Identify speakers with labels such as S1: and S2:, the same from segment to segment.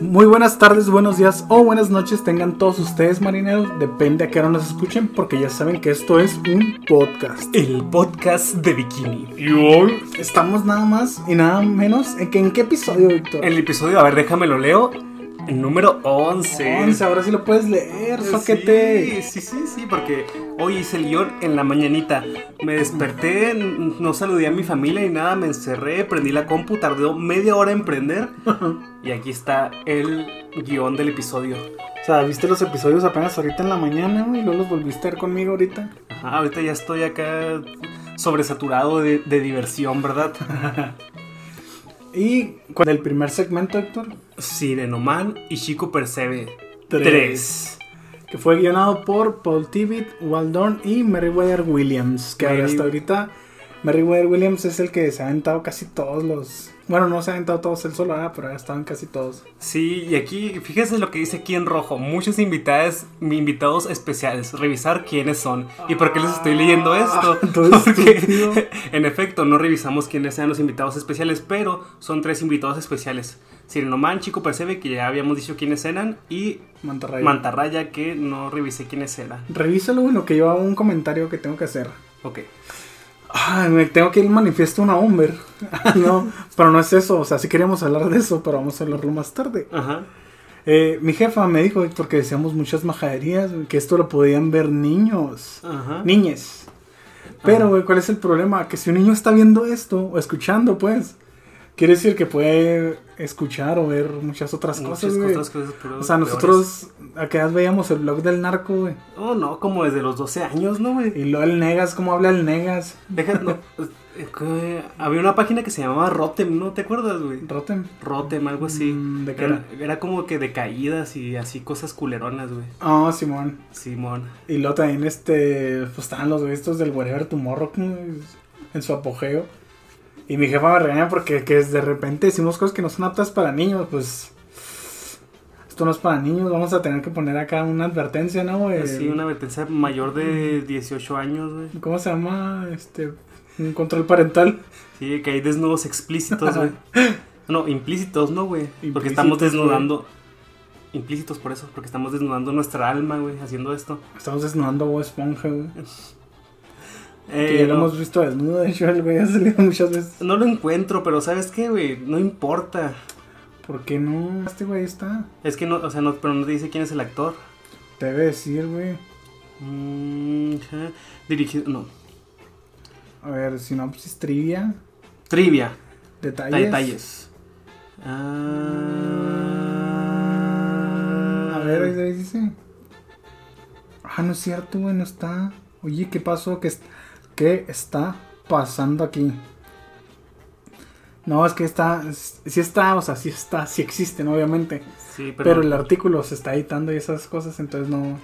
S1: Muy buenas tardes, buenos días o buenas noches tengan todos ustedes marineros, depende a qué hora nos escuchen porque ya saben que esto es un podcast.
S2: El podcast de Bikini.
S1: Y hoy estamos nada más y nada menos en que en qué episodio, Víctor.
S2: El episodio, a ver, déjame lo leo. Número 11.
S1: 11, ahora sí lo puedes leer, soquete.
S2: Sí, sí, sí, sí, porque hoy hice el guion en la mañanita. Me desperté, no saludé a mi familia y nada, me encerré, prendí la compu, tardó media hora en prender. y aquí está el guion del episodio.
S1: O sea, viste los episodios apenas ahorita en la mañana y luego los volviste a ver conmigo ahorita.
S2: Ajá, ahorita ya estoy acá sobresaturado de, de diversión, ¿verdad?
S1: Y con el primer segmento, Héctor,
S2: Sirenoman y Chico Percebe.
S1: Tres.
S2: 3.
S1: que fue guionado por Paul Tibbitt, Waldorn y Meriwether Williams. Que
S2: Meri-
S1: hasta ahorita Meriwether Williams es el que se ha aventado casi todos los. Bueno, no se ha aventado todos él solo, ¿verdad? pero ya estaban casi todos.
S2: Sí, y aquí, fíjese lo que dice aquí en rojo. Muchos invitados, invitados especiales. Revisar quiénes son. ¿Y por qué les estoy leyendo esto?
S1: todo
S2: Porque, en efecto, no revisamos quiénes sean los invitados especiales, pero son tres invitados especiales. Sirenoman, Chico Percebe, que ya habíamos dicho quiénes eran, y
S1: Mantarraya.
S2: Mantarraya, que no revisé quiénes eran.
S1: Revísalo, bueno, que yo hago un comentario que tengo que hacer.
S2: Ok.
S1: Ay, me tengo que ir manifiesto una Humber. no, pero no es eso. O sea, sí queríamos hablar de eso, pero vamos a hablarlo más tarde.
S2: Ajá.
S1: Eh, mi jefa me dijo, Héctor, que decíamos muchas majaderías, que esto lo podían ver niños.
S2: Ajá.
S1: Niñes. Pero, güey, ¿cuál es el problema? Que si un niño está viendo esto, o escuchando, pues, quiere decir que puede escuchar o ver muchas otras
S2: Muchas
S1: cosas,
S2: otras cosas, pero
S1: O sea, nosotros, a qué edad veíamos el blog del narco, güey.
S2: Oh, no, como desde los 12 años, ¿no, güey?
S1: Y luego el Negas, ¿cómo habla el Negas?
S2: Deja, no, que- había una página que se llamaba Rotem, ¿no te acuerdas, güey?
S1: Rotem.
S2: Rotem, algo así.
S1: Mm, ¿de qué
S2: era, era como que de caídas y así cosas culeronas, güey.
S1: Ah, Simón.
S2: Simón.
S1: Y luego también, este, pues estaban los estos del Wherever Tomorrow en su apogeo. Y mi jefa me regaña porque que de repente decimos cosas que no son aptas para niños, pues... Esto no es para niños, vamos a tener que poner acá una advertencia, ¿no? güey?
S2: Sí, una advertencia mayor de 18 años, güey.
S1: ¿Cómo se llama? Este, un control parental.
S2: Sí, que hay desnudos explícitos, güey. No, implícitos, ¿no, güey? Porque estamos desnudando. Implícitos por eso, porque estamos desnudando nuestra alma, güey, haciendo esto.
S1: Estamos desnudando a Esponja, güey.
S2: Eh,
S1: que ya lo hemos visto desnudo, de hecho, el güey ha salido muchas veces.
S2: no lo encuentro, pero ¿sabes qué, güey? No importa.
S1: ¿Por qué no? Este güey está.
S2: Es que no, o sea, no, pero no te dice quién es el actor.
S1: Debe decir, güey.
S2: Mm. Dirigido, no.
S1: A ver, sinopsis, trivia,
S2: Trivia.
S1: detalles.
S2: Detalles. Ah,
S1: A ver, ahí dice. Ah, no es cierto, güey, no está. Oye, ¿qué pasó? ¿Qué, es- qué está pasando aquí? No, es que está. Sí está, o sea, sí está, sí existen, obviamente.
S2: Sí,
S1: Pero,
S2: pero,
S1: el artículo se está editando y esas cosas, entonces no.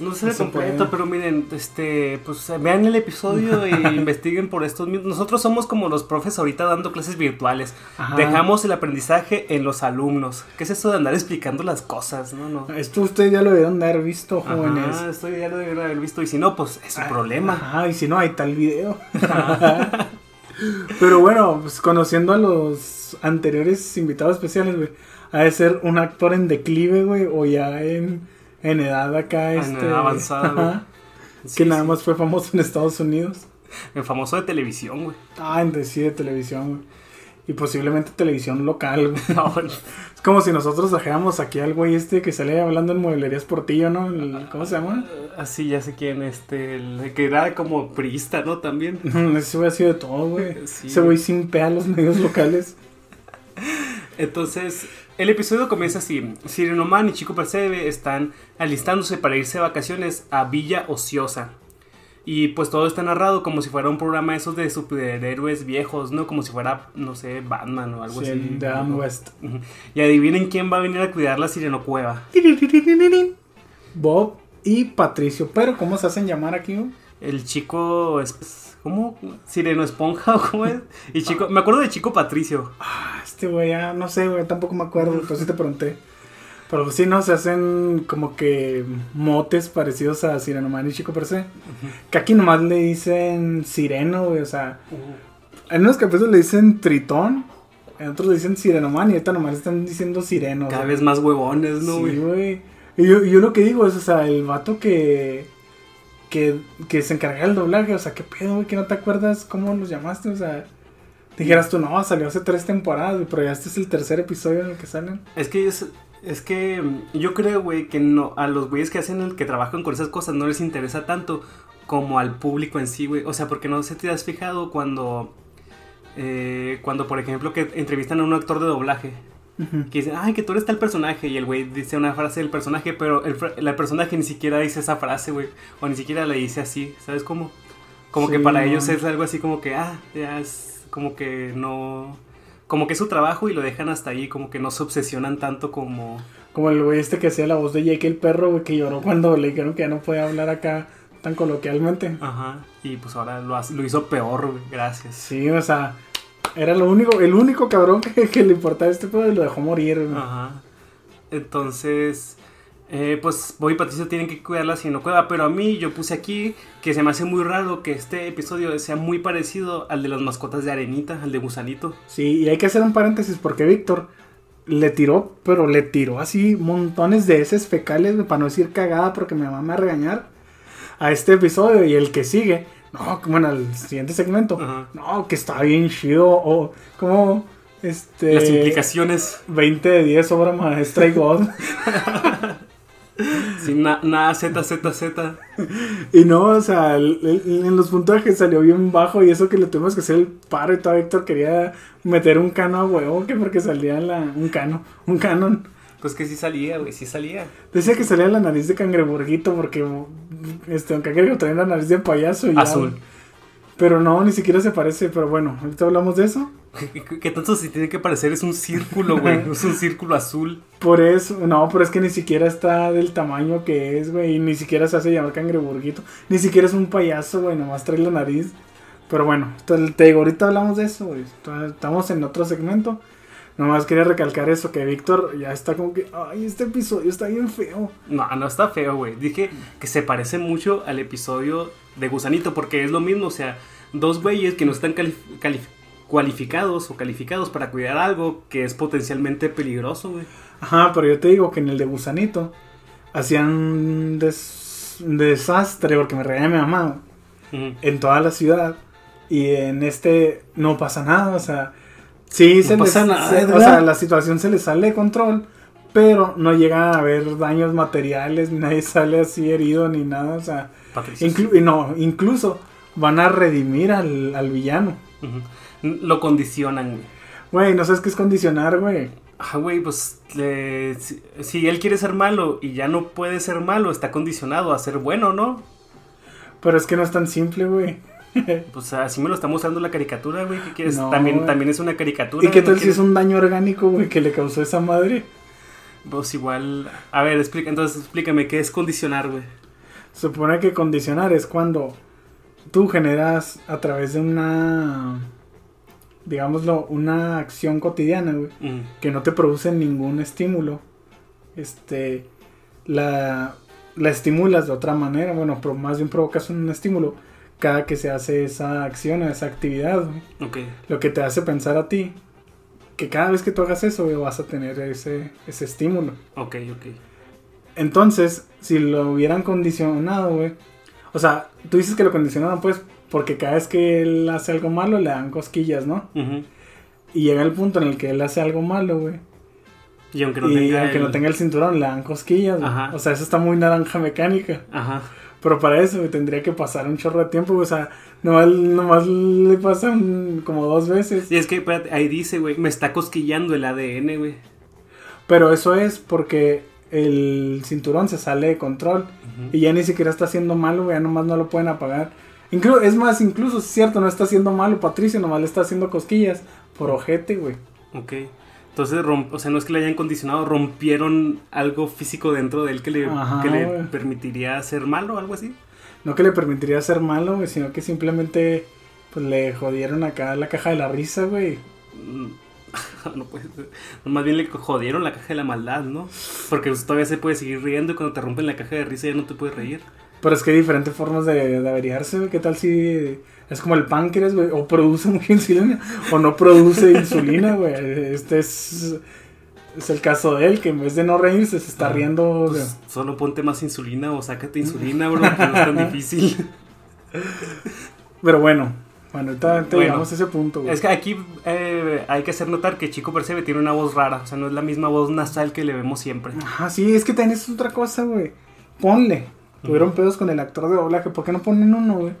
S2: No se completo, pero miren, este, pues vean el episodio y investiguen por estos mismos. Nosotros somos como los profes ahorita dando clases virtuales.
S1: Ajá.
S2: Dejamos el aprendizaje en los alumnos. ¿Qué es eso de andar explicando las cosas? No, no.
S1: Esto ustedes ya lo debieron de haber visto, jóvenes.
S2: Ajá, esto ya lo deberían haber visto. Y si no, pues es su
S1: Ah,
S2: problema.
S1: Ajá, y si no, está el video. Pero bueno, pues conociendo a los anteriores invitados especiales, güey, ha de ser un actor en declive, güey, o ya en, en edad acá,
S2: En
S1: este.
S2: edad avanzada, güey. Sí,
S1: que nada
S2: sí.
S1: más fue famoso en Estados Unidos.
S2: El famoso de televisión, güey.
S1: Ah, en sí de televisión, güey. Y posiblemente televisión local, güey.
S2: No, bueno.
S1: Es como si nosotros dejáramos aquí al güey este que sale hablando en mueblerías Portillo, ¿no? El- ¿Cómo se llama?
S2: Así ya sé quién, este, el que era como priista, ¿no? También.
S1: Ese güey ha sido de todo, güey.
S2: Sí.
S1: Ese güey sin pea a los medios locales.
S2: Entonces, el episodio comienza así. Sirenoman y Chico Percebe están alistándose para irse de vacaciones a Villa Ociosa. Y pues todo está narrado como si fuera un programa de esos de superhéroes viejos, ¿no? Como si fuera, no sé, Batman o algo
S1: Sí,
S2: así.
S1: Adam
S2: ¿no?
S1: West.
S2: Y adivinen quién va a venir a cuidar la Sirenocueva.
S1: Bob y Patricio. Pero, ¿cómo se hacen llamar aquí?
S2: El chico es... ¿Cómo? ¿Sireno Esponja o cómo es? Y chico... Me acuerdo de Chico Patricio.
S1: Ah, este güey, ya no sé, güey, tampoco me acuerdo, pero sí te pregunté. Pero pues sí, no, se hacen como que motes parecidos a Sirenoman y Chico per se. Que aquí nomás le dicen Sireno, güey, o sea, en unos capítulos le dicen Tritón en otros le dicen Sirenoman y ahorita nomás están diciendo Sireno.
S2: Cada vez más huevones, ¿no,
S1: sí,
S2: güey?
S1: güey. Y yo, y yo lo que digo es, o sea, el vato que, que, que se encarga del doblaje, o sea, ¿qué pedo, güey? Que no te acuerdas cómo los llamaste, o sea... Dijeras tú, no, salió hace tres temporadas, pero ya este es el tercer episodio en el que salen.
S2: Es que es, es que mm, yo creo, güey, que no a los güeyes que hacen el que trabajan con esas cosas no les interesa tanto como al público en sí, güey. O sea, porque no sé si te has fijado cuando eh, cuando por ejemplo que entrevistan a un actor de doblaje que dicen, "Ay, que tú eres tal personaje" y el güey dice una frase del personaje, pero el, el personaje ni siquiera dice esa frase, güey, o ni siquiera le dice así, ¿sabes cómo? Como que
S1: Sí,
S2: para
S1: no.
S2: ellos es algo así como que, ah, ya es como que no como que es su trabajo y lo dejan hasta ahí, como que no se obsesionan tanto como
S1: Como el güey este que hacía la voz de Jake el perro, güey, que lloró cuando le dijeron que ya no podía hablar acá tan coloquialmente.
S2: Ajá, y pues ahora lo, hace- lo hizo peor, güey, gracias.
S1: Sí, o sea, era lo único, el único cabrón que, que le importaba este pedo y lo dejó morir.
S2: Ajá. Entonces, eh, pues Bobby y Patricio tienen que cuidarla si no cueva, pero a mí yo puse aquí que se me hace muy raro que este episodio sea muy parecido al de las mascotas de Arenita, al de Gusanito.
S1: Sí, y hay que hacer un paréntesis porque Víctor le tiró, pero le tiró así montones de heces fecales, para no decir cagada porque mi mamá me va a regañar a este episodio y el que sigue. No, bueno, al siguiente segmento.
S2: Ajá.
S1: No, que está bien chido. O como este.
S2: Las implicaciones,
S1: 20 de 10 obra maestra y God.
S2: sin na- nada Z, Z, Z.
S1: Y no, o sea, el- el- en los puntajes salió bien bajo y eso que le tuvimos que hacer el paro y todo Víctor quería meter un cano a huevo, que porque salía en la, un cano, un canon.
S2: Pues que sí salía, güey, sí salía.
S1: Decía que salía la nariz de cangreburguito porque este, don Cangreburgo traía la nariz de payaso y ya,
S2: Azul.
S1: Pero no, ni siquiera se parece, pero bueno, ahorita hablamos de eso.
S2: ¿Qué, tanto se tiene que parecer? Es un círculo, güey. Es un círculo azul.
S1: Por eso, no, pero es que ni siquiera está del tamaño que es, güey, y ni siquiera se hace llamar cangreburguito, ni siquiera es un payaso, güey, nomás trae la nariz. Pero bueno, te digo, ahorita hablamos de eso, güey. Estamos en otro segmento. Nomás quería recalcar eso, que Víctor ya está como que, ay, este episodio está bien feo.
S2: No, no está feo, güey. Dije que se parece mucho al episodio de Gusanito, porque es lo mismo, o sea, dos güeyes que no están cualificados o calificados para cuidar algo que es potencialmente peligroso, güey.
S1: Ajá, pero yo te digo que en el de Gusanito hacían des- desastre, porque me regaña mi mamá, en toda la ciudad. Y en este no pasa nada, o sea, sí
S2: No
S1: se
S2: pasa
S1: les,
S2: nada,
S1: se- o sea, la situación se les sale de control, pero no llega a haber daños materiales, nadie sale así herido ni nada, o sea, inclu- no, incluso van a redimir al, al villano.
S2: Lo condicionan, güey.
S1: No sabes qué es condicionar, güey.
S2: Ah, güey, pues si, si él quiere ser malo y ya no puede ser malo, está condicionado a ser bueno, ¿no?
S1: Pero es que no es tan simple, güey.
S2: Pues así me lo está mostrando la caricatura, güey. ¿Qué quieres?
S1: No,
S2: también,
S1: güey.
S2: también es una caricatura.
S1: ¿Y qué
S2: ¿no
S1: tal si
S2: quieres?
S1: es un daño orgánico, güey, que le causó esa madre?
S2: Pues igual. A ver, explica, entonces explícame qué es condicionar, güey.
S1: Supone que condicionar es cuando tú generas a través de una, digámoslo, una acción cotidiana, güey,
S2: Mm.
S1: que no te produce ningún estímulo, este, la, la estimulas de otra manera, bueno, pero más bien provocas un estímulo cada que se hace esa acción o esa actividad, güey. Lo que te hace pensar a ti que cada vez que tú hagas eso, güey, vas a tener ese, ese estímulo.
S2: Ok, ok.
S1: Entonces, si lo hubieran condicionado, güey. O sea, tú dices que lo condicionaron, pues, porque cada vez que él hace algo malo le dan cosquillas, ¿no? Y llega el punto en el que él hace algo malo, güey.
S2: Y aunque no
S1: y
S2: tenga.
S1: aunque
S2: el-
S1: no tenga el cinturón, le dan cosquillas, güey.
S2: Ajá.
S1: O sea, eso está muy naranja mecánica.
S2: Ajá.
S1: Pero para eso, güey, tendría que pasar un chorro de tiempo, güey. O sea, nomás, nomás le pasan como dos veces.
S2: Y es que, espérate, ahí dice, güey, me está cosquillando el ADN, güey.
S1: Pero eso es porque el cinturón se sale de control. Y ya ni siquiera está haciendo malo, güey, ya nomás no lo pueden apagar. Inclu es más, incluso, es cierto, no está haciendo malo Patricio, nomás le está haciendo cosquillas por ojete, güey.
S2: Ok. Entonces, romp- o sea, no es que le hayan condicionado, rompieron algo físico dentro de él que le,
S1: Ajá,
S2: que le permitiría ser malo o algo así.
S1: No que le permitiría ser malo, güey, sino que simplemente, pues, le jodieron acá la caja de la risa, güey.
S2: Mm, no puede ser. Más bien le jodieron la caja de la maldad, ¿no? Porque todavía se puede seguir riendo y cuando te rompen la caja de risa ya no te puedes reír.
S1: Pero es que hay diferentes formas de, de averiarse, güey. ¿Qué tal si Es como el páncreas, güey. O produce mucha insulina o no produce insulina, güey. Este es, es el caso de él, que en vez de no reírse se está riendo. de-
S2: Pues, solo ponte más insulina o sácate insulina, bro, que no es tan difícil.
S1: Pero bueno, bueno, ahorita, ahorita
S2: Bueno.
S1: llegamos a ese punto, güey.
S2: Es que aquí eh, hay que hacer notar que Chico Percebe tiene una voz rara, o sea, no es la misma voz nasal que le vemos siempre.
S1: Ajá, sí, es que es otra cosa, güey. Ponle. Tuvieron pedos con el actor de doblaje. ¿Por qué no ponen uno, güey?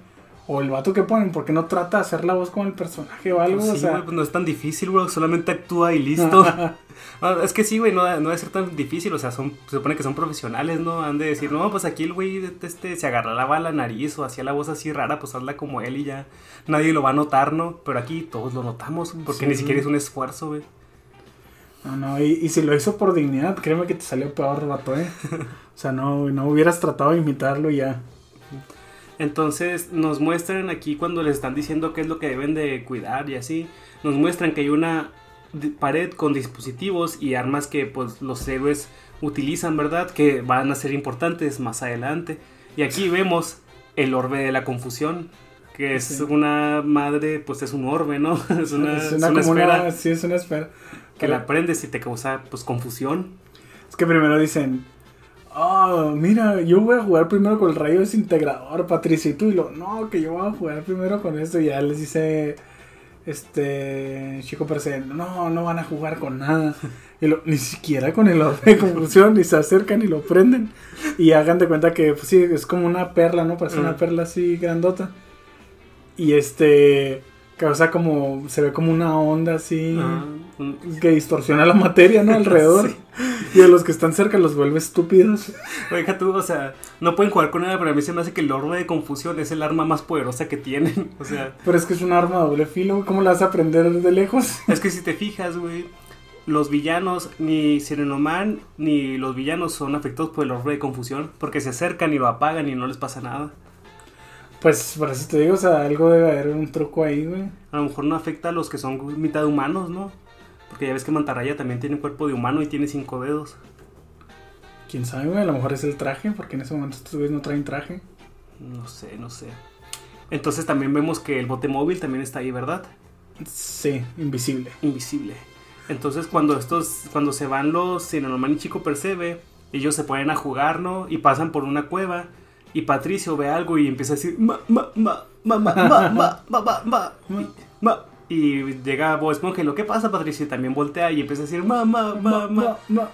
S1: O el vato que ponen, ¿por qué no trata de hacer la voz como el personaje o algo?
S2: Sí,
S1: o sea,
S2: güey, pues no es tan difícil, bro, solamente actúa y listo. Ah, es que sí, güey, no, no debe ser tan difícil, o sea, son, se supone que son profesionales, ¿no? Han de decir, no, pues aquí el güey este, se agarraba la nariz o hacía la voz así rara, pues hazla como él y ya nadie lo va a notar, ¿no? Pero aquí todos lo notamos, porque
S1: Sí.
S2: ni siquiera es un esfuerzo, güey.
S1: no, no, y, y si lo hizo por dignidad, créeme que te salió peor, vato, ¿eh? O sea, no, güey, no hubieras tratado de imitarlo y ya.
S2: Entonces nos muestran aquí cuando les están diciendo qué es lo que deben de cuidar y así, nos muestran que hay una pared con dispositivos y armas que pues los héroes utilizan, ¿verdad? Que van a ser importantes más adelante. Y aquí vemos el orbe de la confusión, que es
S1: Sí.
S2: una madre, pues es un orbe, ¿no? Es una,
S1: es una,
S2: esfera
S1: una- sí, es una esfera.
S2: que la prendes y te causa pues confusión.
S1: Es que primero dicen, ah, mira, yo voy a jugar primero con el rayo desintegrador, Patricio, y tú, y lo, no, que yo voy a jugar primero con esto, y ya les dice, este, Chico Perse, no, no van a jugar con nada, y lo, ni siquiera con el orbe de confusión, y se acercan y lo prenden, y hagan de cuenta que, pues sí, es como una perla, ¿no? Parece una
S2: Mm.
S1: perla así grandota, y este, causa como, se ve como una onda así...
S2: Ah,
S1: Que distorsiona la materia, ¿no? Alrededor.
S2: Sí.
S1: Y a los que están cerca los vuelve estúpidos.
S2: Oiga tú, o sea, no pueden jugar con nada, pero a mí se me hace que el orbe de confusión es el arma más poderosa que tienen. O sea,
S1: Pero es que es un arma a doble filo. ¿Cómo la vas a aprender de lejos?
S2: es que si te fijas, güey, los villanos, ni Sirenoman ni los villanos son afectados por el orbe de confusión, porque se acercan y lo apagan y no les pasa nada.
S1: Pues por eso te digo, o sea, algo debe haber un truco ahí, güey.
S2: A lo mejor no afecta a los que son mitad humanos, ¿no? Porque ya ves que Mantarraya también tiene cuerpo de humano y tiene cinco dedos.
S1: Quién sabe, güey. A lo mejor es el traje, porque en ese momento estos güeyes no traen traje.
S2: No sé, no sé. Entonces también vemos que el bote móvil también está ahí, ¿verdad?
S1: Sí, invisible.
S2: invisible. Entonces cuando estos, cuando se van los Sirenoman y Chico Percebe, ellos se ponen a jugar, ¿no? Y pasan por una cueva y Patricio ve algo y empieza a decir ma, ma, ma, ma, ma, ma, ma, ma, ma, ma, y, ma. Y llega Bob Esponja y lo que pasa Patricio y también voltea y empieza a decir ma, ma, ma, ma.
S1: ma.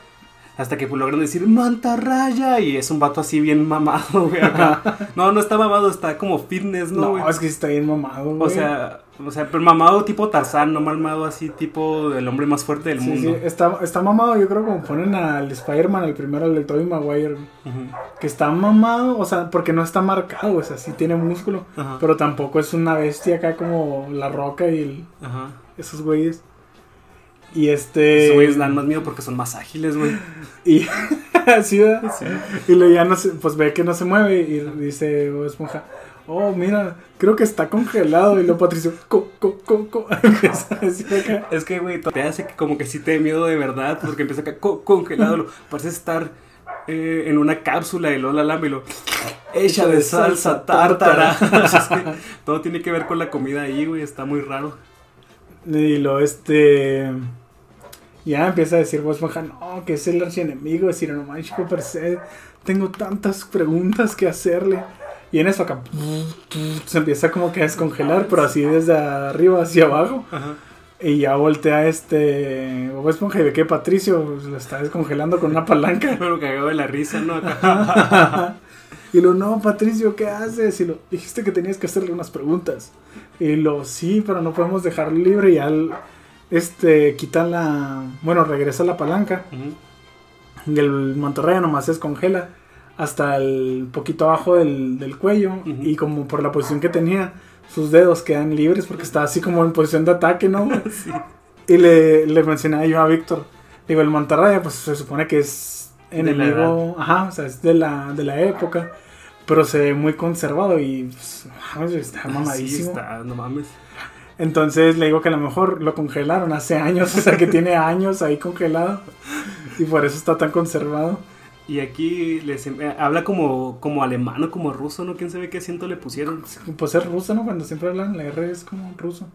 S2: Hasta que pues, logran decir mantarraya y es un vato así bien mamado, güey, acá. No, no está mamado, está como fitness, ¿no,
S1: No,
S2: güey?
S1: es que está bien mamado, güey.
S2: O sea, o sea, pero mamado tipo Tarzán, no mamado así tipo el hombre más fuerte del
S1: Sí, sí,
S2: mundo.
S1: está, está mamado, yo creo, como ponen al Spider-Man, el primero, el de Tobey Maguire, que está mamado, o sea, porque no está marcado, o sea, sí tiene músculo, pero tampoco es una bestia acá como la roca y el- esos güeyes. Y este.
S2: Esos güeyes dan más miedo porque son más ágiles, güey.
S1: Y así, ¿verdad?
S2: Sí.
S1: Y luego ya no se, pues ve que no se mueve y dice Bob Esponja, oh, mira, creo que está congelado. Y luego Patricio, co, co, co, co. A.
S2: Es que, güey, te hace que como que sí te dé miedo de verdad porque empieza acá co- congelado. Lo, parece estar eh, en una cápsula y luego la lame y lo hecha de salsa tártara. Que todo tiene que ver con la comida ahí, güey. Está muy raro.
S1: Y luego este. Ya empieza a decir Bob Esponja, no, que es el archienemigo de Sirenoman Chico per se. Tengo tantas preguntas que hacerle. Y en eso acá se empieza como que a descongelar, pero así desde arriba hacia abajo.
S2: Ajá.
S1: Y ya voltea este Bob Esponja y ve que Patricio pues, lo está descongelando con una palanca.
S2: Pero cagado de la risa, ¿no? Acá.
S1: y lo, no, Patricio, ¿qué haces? Y lo, dijiste que tenías que hacerle unas preguntas. Y lo, sí, pero no podemos dejarlo libre. Y al, este, quita la, bueno, regresa la palanca.
S2: Ujú.
S1: Y el mantarraya nomás se descongela hasta el poquito abajo del, del cuello. Y como por la posición que tenía, sus dedos quedan libres porque está así como en posición de ataque, ¿no?
S2: Sí.
S1: Y le, le mencionaba yo a Víctor. Digo, el mantarraya, pues se supone que es enemigo. Ajá, o sea, es de la, de la época. Pero se ve muy conservado y pues, está
S2: Sí,
S1: mamadísimo.
S2: está, no mames.
S1: Entonces le digo que a lo mejor lo congelaron hace años, o sea que tiene años ahí congelado. Y por eso está tan conservado.
S2: Y aquí les em- eh, habla como, como alemán o como ruso, ¿no? ¿Quién sabe qué acento le pusieron?
S1: Pues es ruso, ¿no? Cuando siempre hablan, la R es como ruso.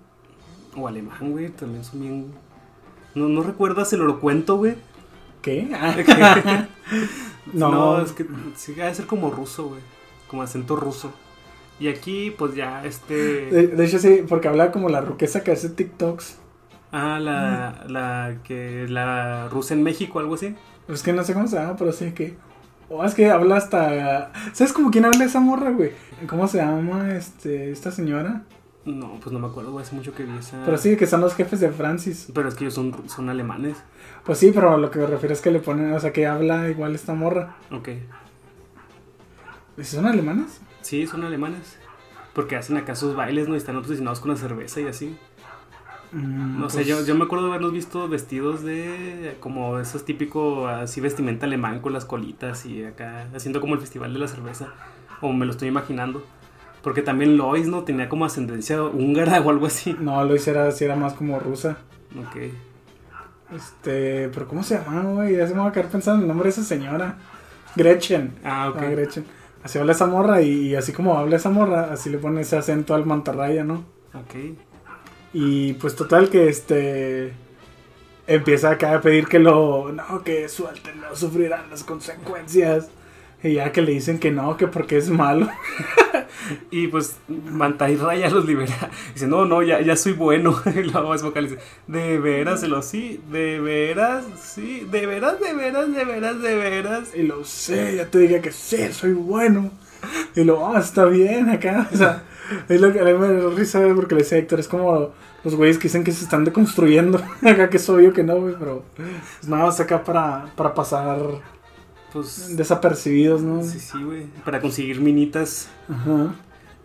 S2: O alemán, güey, también son bien... No, no recuerdas el orocuento, güey.
S1: ¿Qué? Ah.
S2: no.
S1: no,
S2: es que sí, debe ser como ruso, güey. Como acento ruso. Y aquí, pues ya, este...
S1: De, de hecho, sí, porque habla como la ruquesa que hace TikToks.
S2: Ah, la, la que... La rusa en México, algo así.
S1: Es que no sé cómo se llama, pero sí que. O es que habla hasta. ¿Sabes como quién habla esa morra, güey? ¿Cómo se llama este, esta señora?
S2: No, pues no me acuerdo, güey, hace mucho que vi esa...
S1: Pero sí, que son los jefes de Francis.
S2: Pero es que ellos son, son alemanes.
S1: Pues sí, pero lo que me refiero es que le ponen, o sea, que habla igual esta morra.
S2: Ok.
S1: ¿Y ¿Son alemanes?
S2: Sí, son alemanes. Porque hacen acá sus bailes, ¿no? Y están obsesionados con la cerveza y así.
S1: Mm,
S2: No sé,
S1: pues,
S2: yo, yo me acuerdo de haberlos visto vestidos de como esos típicos así vestimenta alemán con las colitas y acá haciendo como el festival de la cerveza. O me lo estoy imaginando. Porque también Lois, ¿no? Tenía como ascendencia húngara o algo así.
S1: No, lo hiciera, sí era más como rusa.
S2: Ok.
S1: Este, pero ¿cómo se llama, güey? Ya se me va a quedar pensando en el nombre de esa señora. Gretchen.
S2: Ah, ok.
S1: Ah, Gretchen. Así habla esa morra y, así como habla esa morra, así le pone ese acento al mantarraya, ¿no?
S2: Ok.
S1: Y pues total que este empieza acá a pedir que lo no que suelten, no sufrirán las consecuencias. Y ya que le dicen que no, que porque es malo.
S2: Y pues Mantarraya ya los libera. Dice, no, no, ya, ya soy bueno. Y la voz vocal dice, ¿de veras? Lo sí, ¿de veras? Sí, ¿de veras, de veras, de veras, de veras?
S1: Y lo sé, ya te dije que sí, soy bueno. Y lo, ah, está bien acá. O sea, es lo que a mí me da risa porque le decía Héctor, es como los güeyes que dicen que se están deconstruyendo. Acá que es obvio que no, güey, pero es nada más acá para, para pasar
S2: Pues
S1: desapercibidos, ¿no?
S2: Sí, sí, güey. Para conseguir minitas.
S1: Ajá.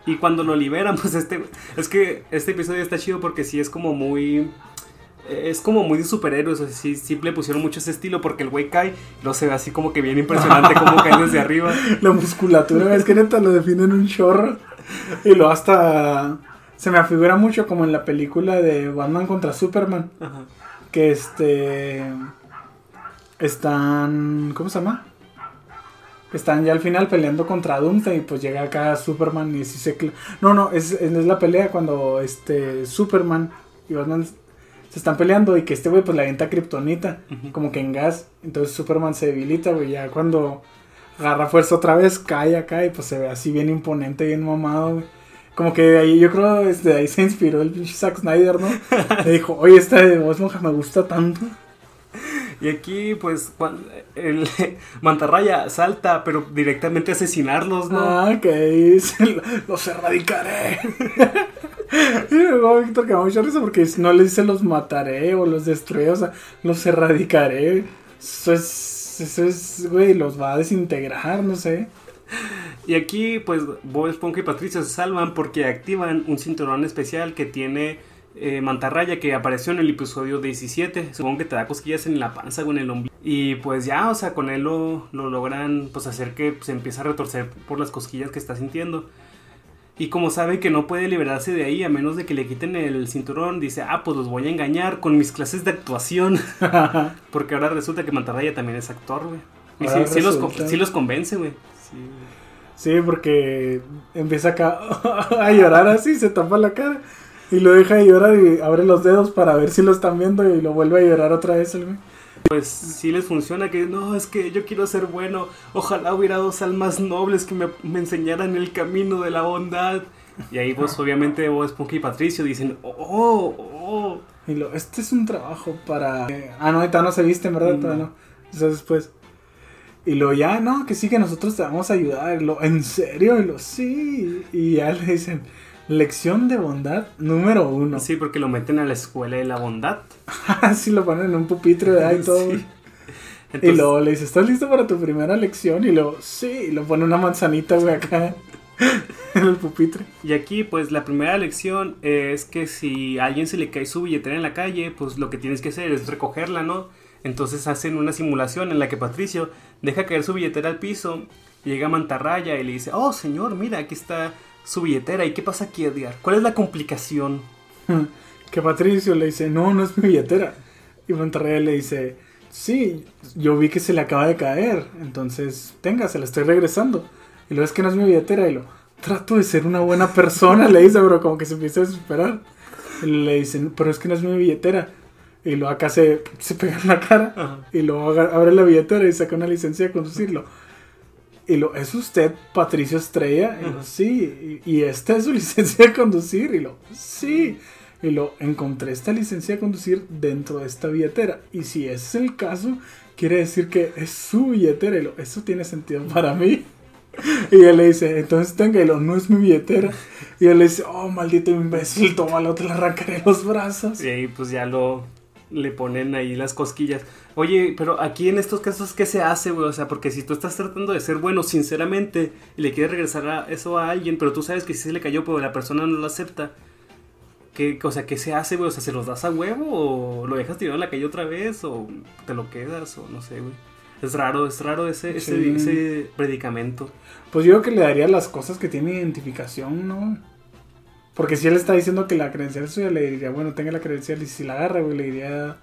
S2: Y cuando lo liberan, pues este. Es que este episodio está chido porque sí es como muy. Es como muy de superhéroes. O sea, sí, sí le pusieron mucho ese estilo porque el güey cae. Lo se ve así como que bien impresionante, como cae desde arriba.
S1: La musculatura, es que neta lo definen un chorro. Y lo hasta. Se me afigura mucho como en la película de Batman contra Superman.
S2: Ajá.
S1: Que este. Están. ¿Cómo se llama? Están ya al final peleando contra Doomsday y pues llega acá Superman y sí se... No, no, es, es la pelea cuando este Superman y Batman se están peleando y que este güey pues le avienta kriptonita,
S2: Ujú.
S1: como que en gas. Entonces Superman se debilita, güey, ya cuando agarra fuerza otra vez, cae acá y pues se ve así bien imponente, bien mamado, güey. Como que de ahí, yo creo desde ahí se inspiró el pinche Zack Snyder, ¿no? Le dijo, oye, esta de Esponja me gusta tanto.
S2: Y aquí, pues, el Mantarraya salta, pero directamente a asesinarlos, ¿no?
S1: Ah, que dice, los erradicaré. y luego Víctor que me mucha risa porque no le dice los mataré o los destruiré, o sea, los erradicaré. Eso es, eso es, güey, los va a desintegrar, no sé.
S2: Y aquí, pues, Bob Esponja y Patricio se salvan porque activan un cinturón especial que tiene eh, Mantarraya que apareció en el episodio 17. Supongo que te da cosquillas en la panza o en el ombligo. Y pues ya, o sea, con él lo, lo logran pues hacer que se empiece a retorcer por las cosquillas que está sintiendo. Y como sabe que no puede liberarse de ahí a menos de que le quiten el cinturón, dice, ah, pues los voy a engañar con mis clases de actuación. Porque ahora resulta que Mantarraya también es actor, güey. Y sí, los, sí convence, güey. Sí.
S1: Sí, porque empieza acá a llorar así, se tapa la cara. Y lo deja de llorar y abre los dedos para ver si lo están viendo y lo vuelve a llorar otra vez el güey.
S2: Pues sí les funciona que no, es que yo quiero ser bueno. Ojalá hubiera dos almas nobles que me, me enseñaran el camino de la bondad. Y ahí pues obviamente Bob Esponja y Patricio dicen, oh, oh.
S1: Y lo, este es un trabajo para... ah, no, ahorita no se viste, ¿verdad?
S2: Mm.
S1: Todavía no. Eso después. Y lo ya, no, que sí, que nosotros te vamos a ayudar. Y lo, ¿en serio? Y lo, sí. Y ya le dicen, lección de bondad número uno.
S2: Sí, porque lo meten a la escuela de la bondad.
S1: Así lo ponen en un pupitre de ahí y todo.
S2: Sí.
S1: y luego le dice, ¿estás listo para tu primera lección? Y luego, sí. Y lo pone una manzanita, güey, acá en el pupitre.
S2: y aquí pues la primera lección es que si a alguien se le cae su billetera en la calle, pues lo que tienes que hacer es recogerla, ¿no? Entonces hacen una simulación en la que Patricio deja caer su billetera al piso, llega Mantarraya y le dice, oh señor, mira, aquí está su billetera, ¿y qué pasa aquí, Edgar? ¿Cuál es la complicación?
S1: que Patricio le dice, no, no es mi billetera. Y Monterrey le dice, sí, yo vi que se le acaba de caer, entonces, tenga, se la estoy regresando. Y luego es que no es mi billetera y lo, trato de ser una buena persona, le dice, pero como que se empieza a desesperar. Y le dicen, pero es que no es mi billetera. Y luego acá se, se pega en la cara
S2: Ajá.
S1: y luego aga- abre la billetera y saca una licencia de conducirlo. Y lo, ¿es usted Patricio Estrella? Y lo, sí. Y, y esta es su licencia de conducir. Y lo, sí. Y lo, encontré esta licencia de conducir dentro de esta billetera. Y si ese es el caso, quiere decir que es su billetera. Y lo, eso tiene sentido para mí. Y él le dice, entonces tenga, y lo, no es mi billetera. Y él le dice, oh, maldito imbécil, tómalo, te le arrancaré los brazos.
S2: Y ahí pues ya lo le ponen ahí las cosquillas. Oye, pero aquí en estos casos, ¿qué se hace, güey? O sea, porque si tú estás tratando de ser bueno sinceramente y le quieres regresar a eso a alguien, pero tú sabes que sí se le cayó, pero la persona no lo acepta. ¿Qué, o sea, ¿qué se hace, güey? O sea, ¿se los das a huevo o lo dejas tirado en la calle otra vez o te lo quedas o no sé, güey? Es raro, es raro ese, ese,
S1: Sí.
S2: ese predicamento.
S1: Pues yo creo que le daría las cosas que tienen identificación, ¿no? Porque si él está diciendo que la credencial es suya, le diría, bueno, tenga la credencial. Y si la agarra, güey, le iría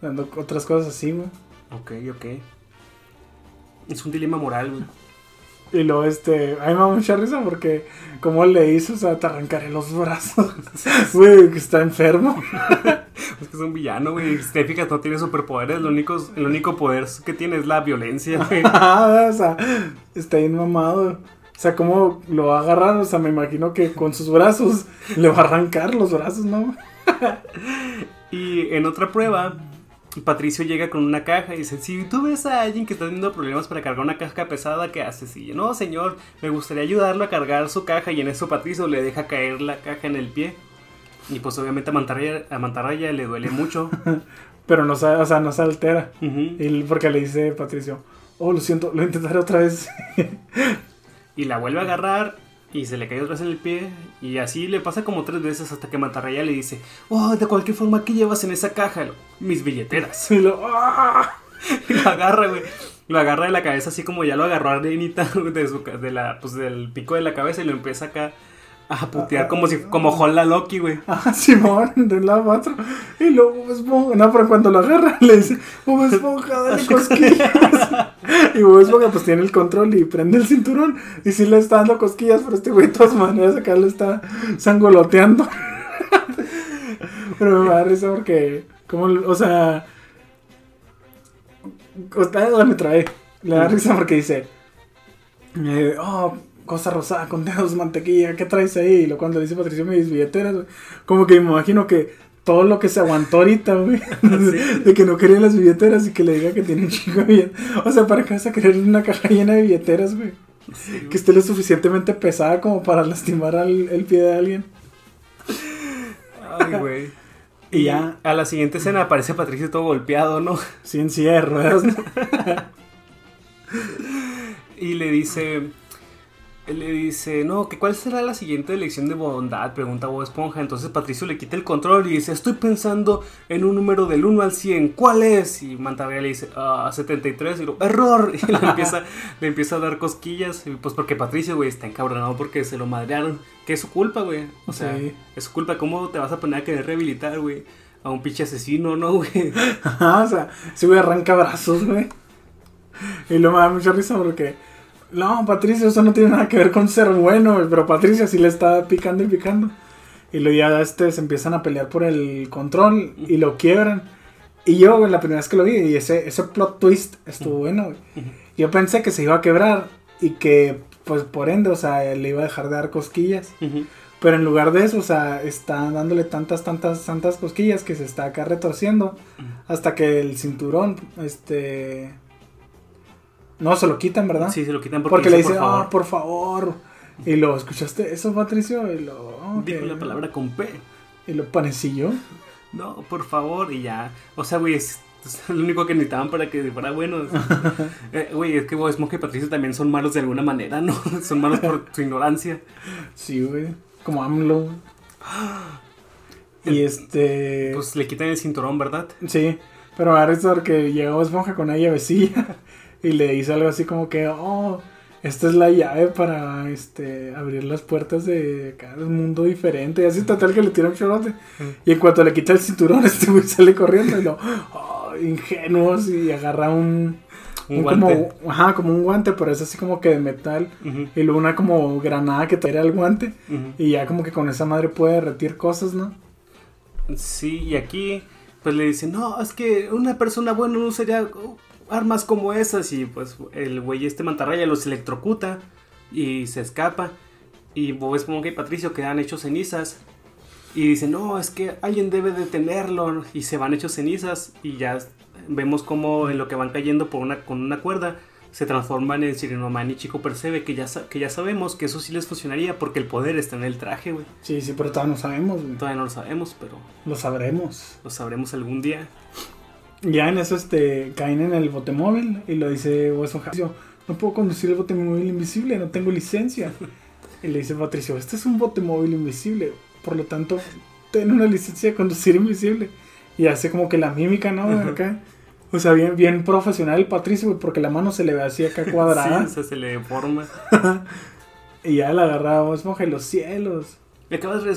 S1: dando otras cosas así, güey.
S2: Ok, ok. Es un dilema moral, güey.
S1: Y luego, este, a mí me da mucha risa porque, como le hizo, o sea, te arrancaré los brazos. Güey, que está enfermo.
S2: Es que es un villano, güey. Te fijas, no tiene superpoderes. Lo único, el único poder que tiene es la violencia, güey.
S1: o sea, está bien mamado. O sea, ¿cómo lo va a agarrar? O sea, me imagino que con sus brazos le va a arrancar los brazos, ¿no?
S2: Y en otra prueba, Patricio llega con una caja y dice, si tú ves a alguien que está teniendo problemas para cargar una caja pesada, ¿qué haces? Y yo, no, señor, me gustaría ayudarlo a cargar su caja. Y en eso Patricio le deja caer la caja en el pie. Y pues obviamente a Mantarraya, a Mantarraya le duele mucho.
S1: Pero no se, o sea, no se altera. Y porque le dice Patricio, oh, lo siento, lo intentaré otra vez.
S2: Y la vuelve a agarrar y se le cae otra vez en el pie. Y así le pasa como tres veces hasta que Mantarraya le dice, oh, de cualquier forma, ¿qué llevas en esa caja? Lo- Mis billeteras.
S1: y lo, ¡ah!
S2: Y lo agarra, güey. Lo agarra de la cabeza así como ya lo agarró Arenita de su, de la, pues, del pico de la cabeza y lo empieza acá a putear como si como Hola Loki, güey.
S1: Ah, Simón, de un lado a otro. Y luego Bob Esponja, no, pero cuando lo agarra le dice, Bob Esponja, dale cosquillas. y Bob Esponja pues tiene el control y prende el cinturón. Y sí le está dando cosquillas, pero este güey de todas maneras acá le está sangoloteando. pero me da risa porque, como, o sea, o sea, me trae. Le da risa porque dice, eh, oh, cosa rosada con dedos, mantequilla, ¿qué traes ahí? Y cuando le dice Patricio mis billeteras, güey, como que me imagino que todo lo que se aguantó ahorita, güey, de, de que no quería las billeteras y que le diga que tiene un chingo de billeteras. O sea, ¿para qué vas a querer una caja llena de billeteras, güey? Que esté lo suficientemente pesada como para lastimar al, el pie de alguien.
S2: Ay, güey.
S1: Y
S2: Y
S1: ya.
S2: a la siguiente escena aparece Patricio todo golpeado, ¿no?
S1: Sin ¿no?
S2: Y le dice. Le dice, no, que cuál será la siguiente elección de bondad, pregunta Bob Esponja. Entonces Patricio le quita el control y dice, estoy pensando en un número del 1 al 100, ¿cuál es? Y Mantarraya le dice, ah, 73, y lo, error. Y le empieza, le empieza a dar cosquillas. Y pues porque Patricio, güey, está encabronado porque se lo madrearon. Que es su culpa, güey. O sea, es su culpa. ¿Cómo te vas a poner a querer rehabilitar, güey? A un pinche asesino, ¿no, güey?
S1: Ajá, o sea, ese güey arranca brazos, güey. Y luego me da mucha risa porque. No, Patricio, eso no tiene nada que ver con ser bueno, pero Patricio sí le está picando y picando. Y luego ya este, se empiezan a pelear por el control y lo quiebran. Y yo, güey, la primera vez que lo vi, y ese, ese plot twist estuvo bueno, güey. Yo pensé que se iba a quebrar y que, pues por ende, o sea, le iba a dejar de dar cosquillas. Pero en lugar de eso, o sea, está dándole tantas, tantas, tantas cosquillas que se está acá retorciendo hasta que el cinturón, este... No, se lo quitan, ¿verdad?
S2: Sí, se lo quitan porque,
S1: porque, le
S2: dice,
S1: dicen, ah, por favor. Y lo, ¿escuchaste eso, Patricio? Y lo, "Oh,
S2: Dijo
S1: ok".
S2: la palabra con P.
S1: Y lo panecillo.
S2: No, por favor, y ya. O sea, güey, es, es lo único que necesitaban para que fuera bueno. Eh, Güey, es que Esponja y Patricio también son malos de alguna manera, ¿no? Son malos por su ignorancia.
S1: Sí, güey. Como AMLO. Y este...
S2: Pues le quitan el cinturón, ¿verdad?
S1: Sí, pero ahora es porque llegó Esponja con una llavecilla y le dice algo así como que, oh, esta es la llave para este abrir las puertas de cada mundo diferente. Y así total que le tira un chorote. Y en cuanto le quita el cinturón, este güey sale corriendo y lo, ingenuos y agarra un,
S2: Un
S1: un
S2: guante.
S1: como, ajá, como un guante, pero es así como que de metal. Y luego una como granada que trae al guante. Y ya como que con esa madre puede derretir cosas, ¿no?
S2: Sí, y aquí pues le dicen, no, es que una persona buena no usaría armas como esas. Y pues el güey este mantarraya los electrocuta y se escapa. Y Bob Esponja y Patricio quedan hechos cenizas. Y dicen, no, es que alguien debe detenerlo. Y se van hechos cenizas. Y ya vemos como en lo que van cayendo por una, con una cuerda se transforman en Sirenoman y Chico Percebe. Que ya, que ya sabemos que eso sí les funcionaría porque el poder está en el traje, güey.
S1: Sí, sí, pero todavía no sabemos, güey.
S2: Todavía no lo sabemos, pero
S1: Lo sabremos.
S2: lo sabremos algún día.
S1: Ya en eso este, caen en el botemóvil y lo dice Weston Patricio, no puedo conducir el botemóvil invisible, no tengo licencia. Y le dice Patricio, este es un botemóvil invisible, por lo tanto, ten una licencia de conducir invisible. Y hace como que la mímica, ¿no? Acá. O sea, bien, bien profesional el Patricio, porque la mano se le ve así acá cuadrada.
S2: Sí, o sea, se le deforma.
S1: Y ya la agarra Esponja en los cielos.
S2: Me acabas de,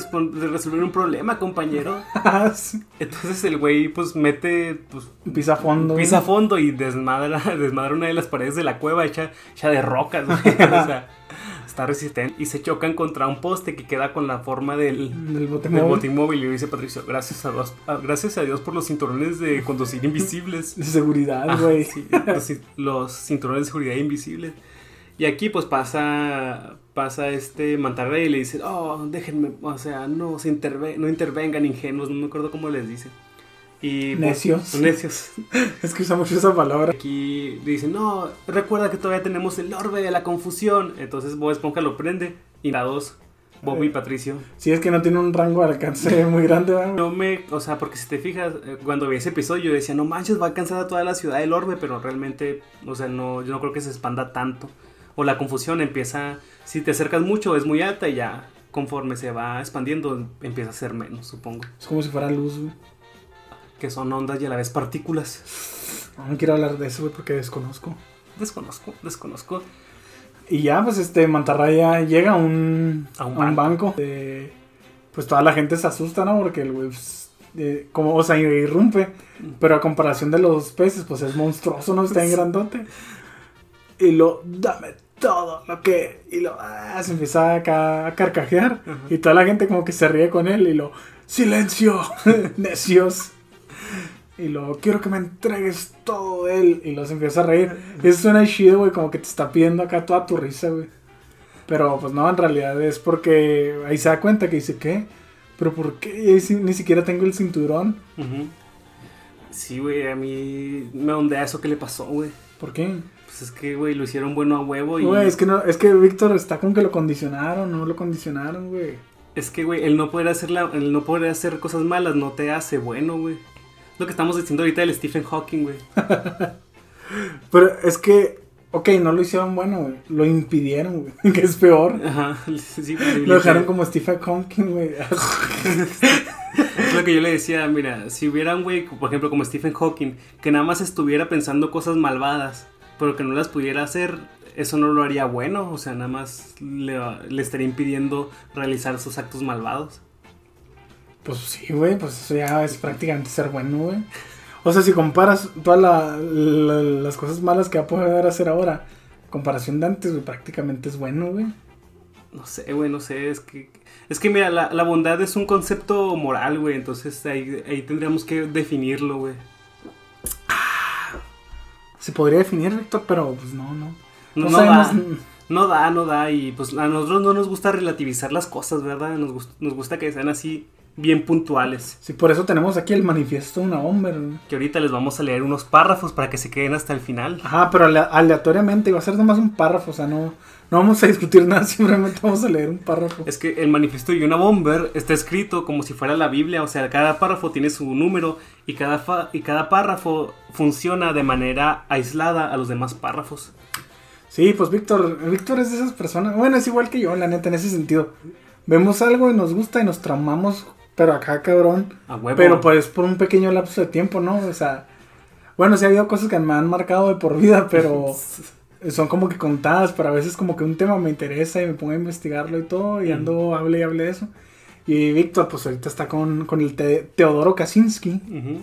S2: resolver un problema, compañero.
S1: Sí.
S2: Entonces el güey, pues, mete, pues,
S1: Pisa a fondo.
S2: pisa a fondo y desmadra, desmadra una de las paredes de la cueva hecha, hecha de rocas, güey. O sea, está resistente. Y se chocan contra un poste que queda con la forma del,
S1: Del
S2: del botimóvil. Y dice Patricio, gracias a, Dios, gracias a Dios por los cinturones de conducir invisibles.
S1: De seguridad,
S2: Ah,
S1: güey.
S2: sí, los cinturones de seguridad invisibles. Y aquí pues pasa pasa este mantarraya y le dice, oh, déjenme, o sea, no se interve no intervengan ingenuos, no me acuerdo cómo les dice. Y, pues,
S1: Necios.
S2: necios.
S1: Es que usa mucho esa palabra.
S2: Aquí le dicen, no, recuerda que todavía tenemos el orbe de la confusión. Entonces Bob Esponja lo prende y la dos, Bob y
S1: Eh.
S2: Patricio.
S1: Si es que no tiene un rango de alcance muy grande, ¿verdad?
S2: No me, o sea, porque si te fijas, eh, cuando vi ese episodio yo decía, no manches, va a alcanzar a toda la ciudad del orbe, pero realmente, o sea, no, yo no creo que se expanda tanto. O la confusión empieza, si te acercas mucho es muy alta y ya conforme se va expandiendo empieza a ser menos, supongo.
S1: Es como si fuera luz, güey.
S2: Que son ondas y a la vez partículas.
S1: No, no quiero hablar de eso, güey, porque desconozco.
S2: Desconozco, desconozco.
S1: Y ya, pues, este, Mantarraya llega a un,
S2: A un
S1: a un
S2: banco.
S1: de- pues toda la gente se asusta, ¿no? Porque el güey, pues, eh, como, o sea, irrumpe. Pero a comparación de los peces, pues es monstruoso, ¿no? Está en grandote. Y lo, dame todo lo que. Y lo, ah, se empieza acá a carcajear. Y toda la gente como que se ríe con él. Y lo, silencio, necios. Y lo, quiero que me entregues todo él. Y lo se empieza a reír. Y eso suena chido, güey, como que te está pidiendo acá toda tu risa, güey. Pero pues no, en realidad es porque ahí se da cuenta que dice, ¿qué? ¿Pero por qué? Y ahí ni siquiera tengo el cinturón.
S2: Sí, güey, a mí me ondea eso que le pasó, güey.
S1: ¿Por qué?
S2: Pues es que, güey, lo hicieron bueno a huevo y...
S1: Güey, es que no, es que Víctor está con que lo condicionaron, no lo condicionaron, güey.
S2: Es que, güey, el no poder hacer la, el no poder hacer cosas malas no te hace bueno, güey. Lo que estamos diciendo ahorita del Stephen Hawking, güey.
S1: Pero es que, ok, no lo hicieron bueno, güey. Lo impidieron, güey. Que es peor.
S2: Ajá, sí,
S1: Lo dejaron como Stephen Hawking, güey.
S2: Es lo que yo le decía, mira, si hubiera un güey, por ejemplo, como Stephen Hawking, que nada más estuviera pensando cosas malvadas, pero que no las pudiera hacer, eso no lo haría bueno, o sea, nada más le, le estaría impidiendo realizar sus actos malvados.
S1: Pues sí, güey, pues eso ya es prácticamente ser bueno, güey. O sea, si comparas todas la- la- las cosas malas que va a poder hacer ahora, comparación de antes, güey, prácticamente es bueno, güey.
S2: No sé, güey, no sé, es que... Es que mira, la, la bondad es un concepto moral, güey, entonces ahí, ahí tendríamos que definirlo, güey.
S1: Se podría definir, Víctor, pero pues no, no.
S2: No,
S1: No,
S2: no
S1: sabemos.
S2: da, no da, no da, y pues a nosotros no nos gusta relativizar las cosas, ¿verdad? Nos, gust- nos gusta que sean así bien puntuales.
S1: Sí, por eso tenemos aquí el manifiesto de una bomber, güey.
S2: Que ahorita les vamos a leer unos párrafos para que se queden hasta el final.
S1: Ajá, pero ale- aleatoriamente, va a ser nomás un párrafo, o sea, no, no vamos a discutir nada, simplemente vamos a leer un párrafo.
S2: Es que el manifiesto de una bomber está escrito como si fuera la Biblia, o sea, cada párrafo tiene su número y cada, fa- y cada párrafo funciona de manera aislada a los demás párrafos.
S1: Sí, pues Víctor, Víctor es de esas personas, bueno, es igual que yo, la neta, en ese sentido. Vemos algo y nos gusta y nos traumamos, pero acá, cabrón.
S2: A huevo.
S1: Pero pues por un pequeño lapso de tiempo, ¿no? O sea, bueno, sí ha habido cosas que me han marcado de por vida, pero son como que contadas, pero a veces como que un tema me interesa y me pongo a investigarlo y todo, y ando, hable y hable de eso. Y Víctor, pues ahorita está con, con el Te- Teodoro Kaczynski.
S2: Ujú.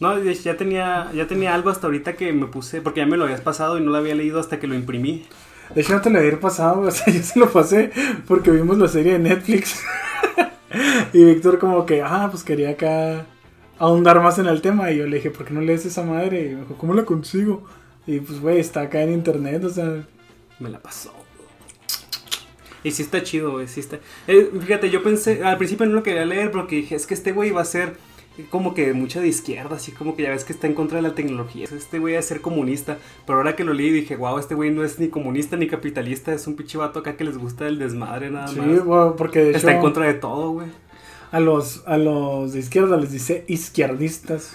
S2: No, de hecho, ya tenía, ya tenía algo hasta ahorita que me puse, porque ya me lo habías pasado y no lo había leído hasta que lo imprimí.
S1: De hecho, no te lo había pasado, o sea, yo se lo pasé porque vimos la serie de Netflix. y Víctor como que, ah, pues quería acá ahondar más en el tema. Y yo le dije, ¿por qué no lees esa madre? Y me dijo, ¿cómo la consigo? Y pues, güey, está acá en internet, o sea...
S2: Me la pasó. Y sí está chido, güey, sí está... Eh, fíjate, yo pensé, al principio no lo quería leer porque dije, es que este güey va a ser como que mucha de izquierda, así como que ya ves que está en contra de la tecnología. Este güey a ser comunista, pero ahora que lo leí dije, wow, este güey no es ni comunista ni capitalista, es un pichivato acá que les gusta el desmadre nada más.
S1: Sí, bueno, porque de
S2: Está
S1: hecho,
S2: en contra de todo, güey.
S1: a los, a los de izquierda les dice izquierdistas,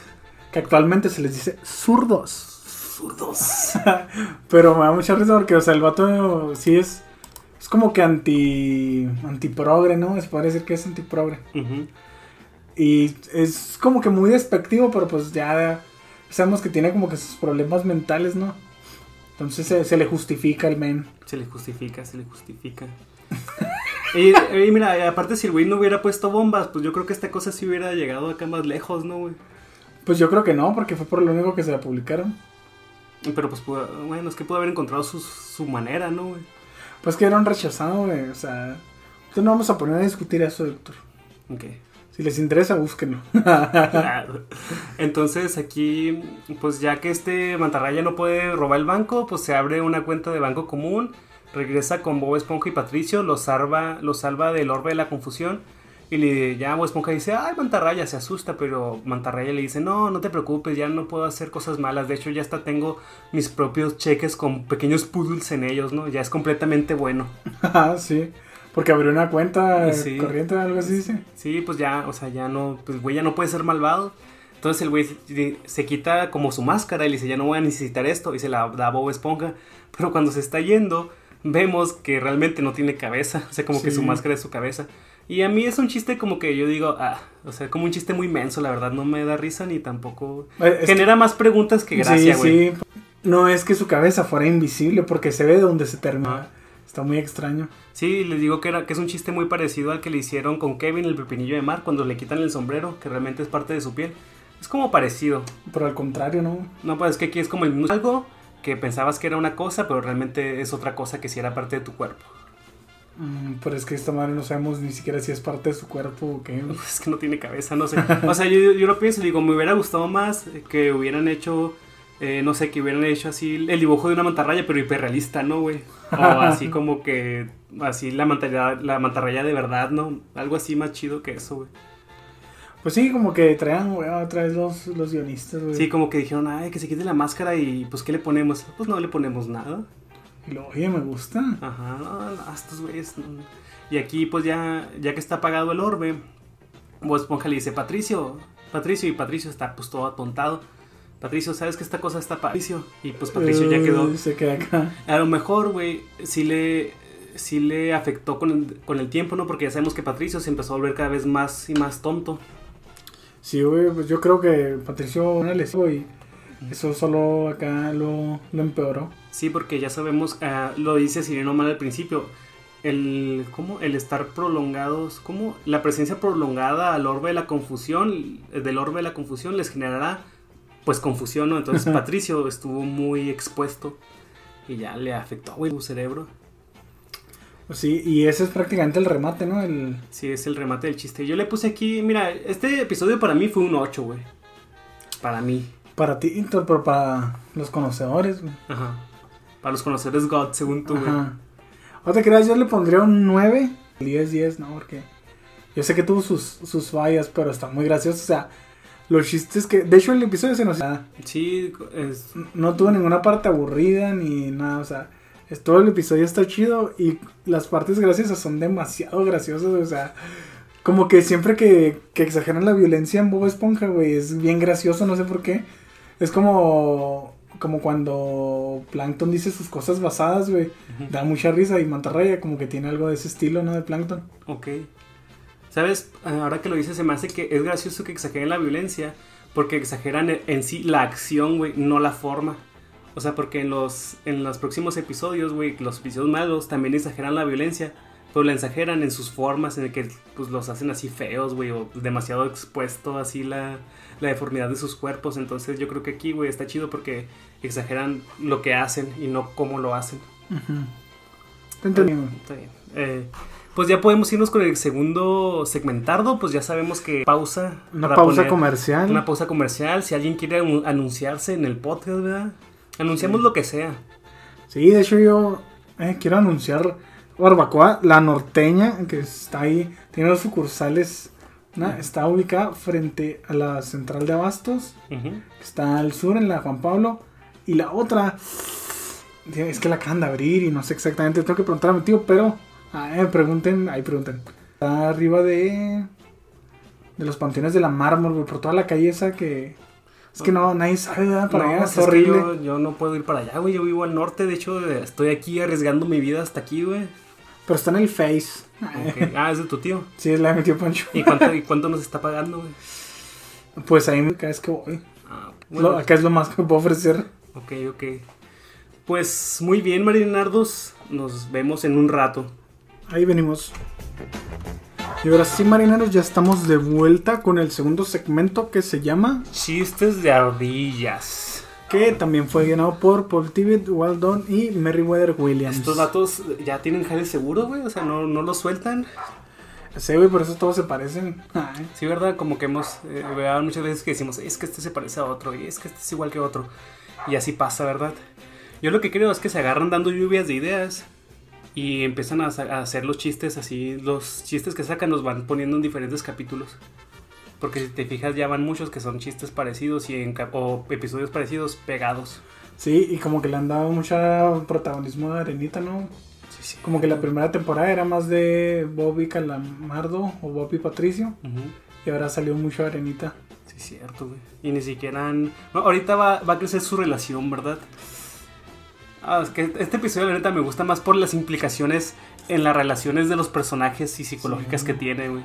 S1: que actualmente se les dice zurdos.
S2: Zurdos.
S1: Pero me da mucha risa porque, o sea, el vato sí es, es como que anti, antiprogre, ¿no? Se puede decir que es antiprogre.
S2: Ujú.
S1: Y es como que muy despectivo, pero pues ya sabemos que tiene como que sus problemas mentales, ¿no? Entonces se, se le justifica al men.
S2: Se le justifica, se le justifica. y, y mira, aparte si el güey no hubiera puesto bombas, pues yo creo que esta cosa sí hubiera llegado acá más lejos, ¿no, güey?
S1: Pues yo creo que no, porque fue por lo único que se la publicaron.
S2: Pero pues, pudo- bueno, es que pudo haber encontrado su, su manera, ¿no, güey?
S1: Pues que era un rechazado, güey. O sea, entonces no vamos a poner a discutir eso, doctor.
S2: Ok.
S1: Si les interesa, búsquenlo.
S2: Claro. Entonces aquí, pues ya que este mantarraya no puede robar el banco, pues se abre una cuenta de banco común, regresa con Bob Esponja y Patricio, los salva, los salva del orbe de la confusión. Y le, ya Bob Esponja dice, ay, Mantarraya, se asusta, pero Mantarraya le dice, no, no te preocupes, ya no puedo hacer cosas malas, de hecho ya hasta tengo mis propios cheques con pequeños poodles en ellos, ¿no? Ya es completamente bueno.
S1: Ah, sí. Porque abrió una cuenta
S2: Sí.
S1: corriente, algo así dice.
S2: Sí, pues ya, o sea, ya no, pues güey, ya no puede ser malvado. Entonces el güey se, quita como su máscara y le dice, ya no voy a necesitar esto, y se la da a Bob Esponja. Pero cuando se está yendo, vemos que realmente no tiene cabeza, o sea, como que su máscara es su cabeza. Y a mí es un chiste como que yo digo, ah, o sea, como un chiste muy menso, la verdad, no me da risa ni tampoco...
S1: Eh, es
S2: Genera más preguntas que gracia,
S1: sí,
S2: güey.
S1: sí. No es que su cabeza fuera invisible, porque se ve de donde se termina. Está muy extraño.
S2: Sí, les digo que, era, que es un chiste muy parecido al que le hicieron con Kevin, el pepinillo de mar, cuando le quitan el sombrero, que realmente es parte de su piel. Es como parecido.
S1: Pero al contrario, ¿no?
S2: No, pues es que aquí es como el mismo algo que pensabas que era una cosa, pero realmente es otra cosa que sí era parte de tu cuerpo.
S1: Mm, pero es que esta madre no sabemos ni siquiera si es parte de su cuerpo o qué.
S2: Es que no tiene cabeza, no sé. O sea, yo, yo lo pienso, digo, me hubiera gustado más que hubieran hecho, eh, no sé, que hubieran hecho así el dibujo de una mantarraya, pero hiperrealista, ¿no, güey? O así como que, así la mantarraya, la mantarraya de verdad, ¿no? Algo así más chido que eso, güey.
S1: Pues sí, como que traían, güey, otra vez los, los guionistas, güey.
S2: Sí, como que dijeron, ay, que se quite la máscara y pues, ¿qué le ponemos? Pues no le ponemos nada.
S1: Y luego, oye, me gusta.
S2: Ajá, no, estos güeyes. Y aquí, pues ya, ya que está apagado el orbe, Bob Esponja le dice, Patricio, Patricio, y Patricio está pues todo atontado. Patricio, ¿sabes que esta cosa está Patricio? Y pues Patricio ya quedó.
S1: Se queda acá.
S2: A lo mejor, güey, sí le, sí le afectó con el, con el tiempo, ¿no? Porque ya sabemos que Patricio se empezó a volver cada vez más y más tonto.
S1: Sí, güey, pues yo creo que Patricio una lesión y eso solo acá lo, lo empeoró.
S2: Sí, porque ya sabemos, ah, lo dice Sireno mal al principio, el, ¿cómo? El estar prolongados, ¿cómo? La presencia prolongada al orbe de la confusión, del orbe de la confusión les generará, pues, confusión, ¿no? Entonces Patricio estuvo muy expuesto y ya le afectó, güey, su cerebro.
S1: Pues sí, y ese es prácticamente el remate, ¿no? El...
S2: Sí, es el remate del chiste. Yo le puse aquí, mira, este episodio para mí fue un 8, güey. Para mí.
S1: Para ti, pero para los conocedores, güey.
S2: Ajá. Para los conocedores God, según tú, güey.
S1: O te creas, yo le pondría un 9. 10, 10, no, porque yo sé que tuvo sus, sus fallas, pero está muy gracioso. O sea, los chistes que. De hecho, el episodio se nos.
S2: Sí, es,
S1: No tuvo ninguna parte aburrida ni nada. O sea, es- todo el episodio está chido y las partes graciosas son demasiado graciosas. O sea, como que siempre que, que exageran la violencia en Bob Esponja, güey, es bien gracioso, no sé por qué. Es como. Como cuando Plankton dice sus cosas basadas, güey. Da mucha risa y Mantarraya como que tiene algo de ese estilo, ¿no? De Plankton.
S2: Ok. ¿Sabes? Ahora que lo dices, se me hace que es gracioso que exageren la violencia. Porque exageran en- en sí la acción, güey, no la forma. O sea, porque en los, en los próximos episodios, güey, los episodios malos también exageran la violencia. Pero la exageran en sus formas, en el que pues los hacen así feos, güey, o demasiado expuesto así la, la deformidad de sus cuerpos. Entonces yo creo que aquí, güey, está chido porque exageran lo que hacen y no cómo lo hacen. Está bien. Eh, pues ya podemos irnos con el segundo segmentardo, pues ya sabemos que pausa.
S1: Una pausa comercial.
S2: Una pausa comercial. Si alguien quiere anu- anunciarse en el podcast, ¿verdad? Anunciamos lo que sea.
S1: Sí, de hecho yo eh, quiero anunciar Barbacoa, la norteña, que está ahí, tiene dos sucursales. Está ubicada frente a la central de Abastos, que está al sur en la Juan Pablo, y la otra es que la acaban de abrir y no sé exactamente, tengo que preguntar a mi tío, pero ah, eh, pregunten, ahí pregunten. Está arriba de de los panteones de la mármol, güey, por toda la calle esa que es que no nadie sabe ¿verdad? para
S2: No,
S1: allá, es horrible.
S2: yo, yo no puedo ir para allá, güey. Yo vivo al norte. De hecho, eh, estoy aquí arriesgando mi vida hasta aquí, güey.
S1: Pero está en el Face.
S2: Ok. Ah, es de tu tío.
S1: Sí, es la de mi tío Pancho.
S2: ¿Y cuánto, y cuánto nos está pagando, güey?
S1: Pues ahí cada vez que voy.
S2: Ah,
S1: Lo-
S2: bueno,
S1: acá es lo más que me puedo ofrecer.
S2: ok, ok. Pues muy bien, Marinardos. Nos vemos en un rato.
S1: Ahí venimos. Y ahora sí, marineros, ya estamos de vuelta con el segundo segmento que se llama.
S2: Chistes de ardillas.
S1: Que también fue ganado por Paul Tibet, Waldon y Merriweather Williams.
S2: Estos datos ya tienen jale seguro, güey. O sea, no, no los sueltan.
S1: Sí, güey, por eso todos se parecen. Ay.
S2: Sí, ¿verdad? Como que hemos, eh, ¿verdad? muchas veces que decimos, es que este se parece a otro y es que este es igual que otro. Y así pasa, ¿verdad? Yo lo que creo es que se agarran dando lluvias de ideas y empiezan a hacer los chistes así, los chistes que sacan los van poniendo en diferentes capítulos. Porque si te fijas ya van muchos que son chistes parecidos y en o episodios parecidos pegados.
S1: Sí, y como que le han dado mucho protagonismo a Arenita, ¿no?
S2: Sí, sí.
S1: Como que la primera temporada era más de Bobby Calamardo o Bobby Patricio. Y ahora salió mucho Arenita.
S2: Sí, cierto, güey. Y ni siquiera han... No, ahorita va, va a crecer su relación, ¿verdad? Ah, es que este episodio, la neta, me gusta más por las implicaciones en las relaciones de los personajes y psicológicas
S1: Sí.
S2: que tiene, güey.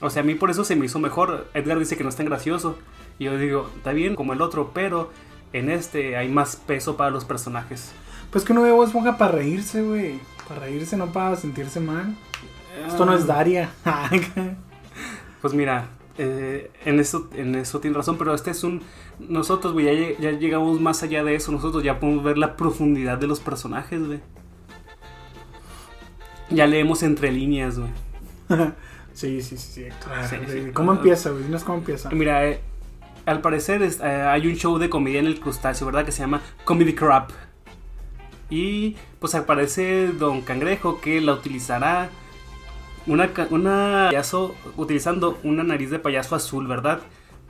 S2: O sea, a mí por eso se me hizo mejor. Edgar dice que no es tan gracioso. Y yo digo, está bien como el otro, pero en este hay más peso para los personajes.
S1: Pues que uno ve Bob Esponja para reírse, güey. Para reírse, no para sentirse mal. Esto no es Daria.
S2: Pues mira, eh, en, eso, en eso tiene razón, pero este es un... Nosotros, güey, ya, ya llegamos más allá de eso. Nosotros ya podemos ver la profundidad de los personajes, güey. Ya leemos entre líneas, güey.
S1: sí, sí, sí, sí, Héctor.
S2: Sí, sí.
S1: ¿Cómo empieza, güey? Dinos cómo empieza.
S2: Mira, eh, al parecer es- eh, hay un show de comedia en el crustáceo, ¿verdad? Que se llama Comedy Crap. Y pues aparece Don Cangrejo que la utilizará una, una payaso utilizando una nariz de payaso azul, ¿verdad?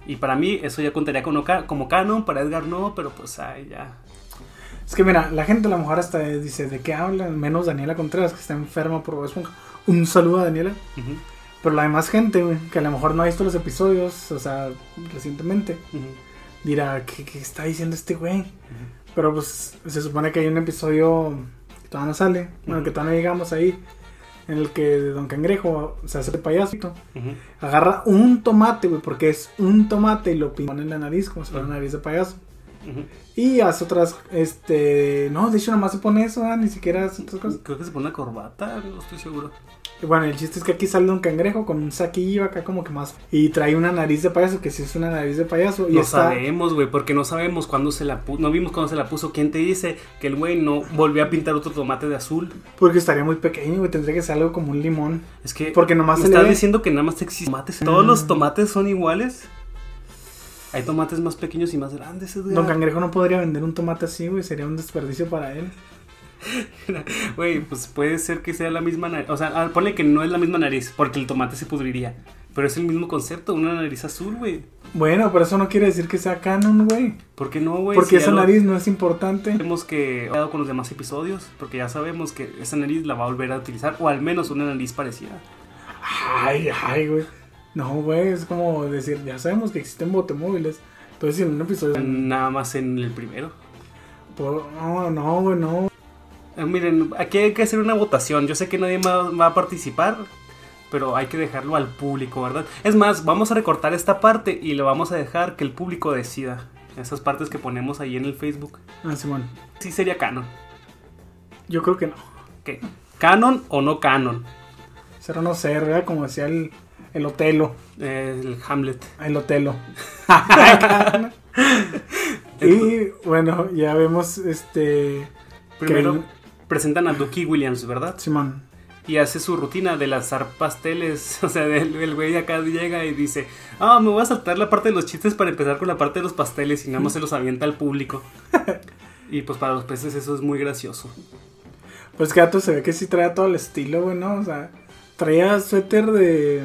S2: Y para mí eso ya contaría como, como canon, para Edgar no, pero pues ay, ya.
S1: Es que mira, la gente a lo mejor hasta dice, ¿de qué hablan? Menos Daniela Contreras, que está enferma por Bob. Un saludo a Daniela.
S2: Ujú,
S1: Pero la demás gente, güey, que a lo mejor no ha visto los episodios, o sea, recientemente, dirá, ¿qué, qué está diciendo este güey? Pero pues se supone que hay un episodio que todavía no sale, bueno, que todavía no llegamos ahí, en el que Don Cangrejo se hace de payaso,
S2: ujú.
S1: agarra un tomate, güey, porque es un tomate y lo pone en la nariz, como si fuera una nariz de payaso. Y hace otras, este, no, de hecho nada más se pone eso, ah, ni siquiera hace otras cosas.
S2: Creo que se pone una corbata, no estoy seguro.
S1: Y bueno, el chiste es que aquí sale Don Cangrejo con un saquillo acá como que más, y trae una nariz de payaso, que sí es una nariz de payaso, y
S2: No
S1: está...
S2: sabemos, güey, porque no sabemos cuándo se la puso. No vimos cuándo se la puso. ¿Quién te dice que el güey no volvió a pintar otro tomate de azul?
S1: Porque estaría muy pequeño, güey, tendría que ser algo como un limón.
S2: Es que.
S1: Porque nomás
S2: ¿Me
S1: se
S2: estás diciendo que nada más existen tomates? ¿Todos los
S1: Mm.
S2: tomates son iguales? Hay tomates más pequeños y más grandes, Edgar.
S1: Don Cangrejo no podría vender un tomate así, güey, sería un desperdicio para él.
S2: Güey, pues puede ser que sea la misma nariz. O sea, ah, ponle que no es la misma nariz, porque el tomate se pudriría. Pero es el mismo concepto, una nariz azul, güey.
S1: Bueno, pero eso no quiere decir que sea canon, güey.
S2: ¿Por qué no, güey?
S1: Porque
S2: Si
S1: esa
S2: lo-
S1: nariz no es importante.
S2: Sabemos que ha dado con los demás episodios, porque ya sabemos que esa nariz la va a volver a utilizar, o al menos una nariz parecida.
S1: Ay, ay, güey. No, güey, es como decir, ya sabemos que existen botemóviles. Entonces, en un episodio.
S2: Nada más en el primero.
S1: por- No, no, güey, no.
S2: Eh, miren, aquí hay que hacer una votación. Yo sé que nadie va, va a participar, pero hay que dejarlo al público, ¿verdad? Es más, vamos a recortar esta parte y lo vamos a dejar que el público decida. Esas partes que ponemos ahí en el Facebook.
S1: Ah, Simón.
S2: Sí sería canon.
S1: Yo creo que no.
S2: ¿Qué? ¿Canon o no canon?
S1: Cero no ser, ¿verdad? Como decía el, el Otelo.
S2: El Hamlet.
S1: El Otelo. y bueno, ya vemos este.
S2: Primero
S1: que-
S2: presentan a Ducky Williams, ¿verdad?
S1: Simón.
S2: Y hace su rutina de lanzar pasteles. O sea, el, el güey acá llega y dice: Ah, me voy a saltar la parte de los chistes para empezar con la parte de los pasteles. Y nada más se los avienta al público. y pues para los peces eso es muy gracioso.
S1: Pues Gato se ve que sí traía todo el estilo, güey, ¿no? O sea, traía suéter de,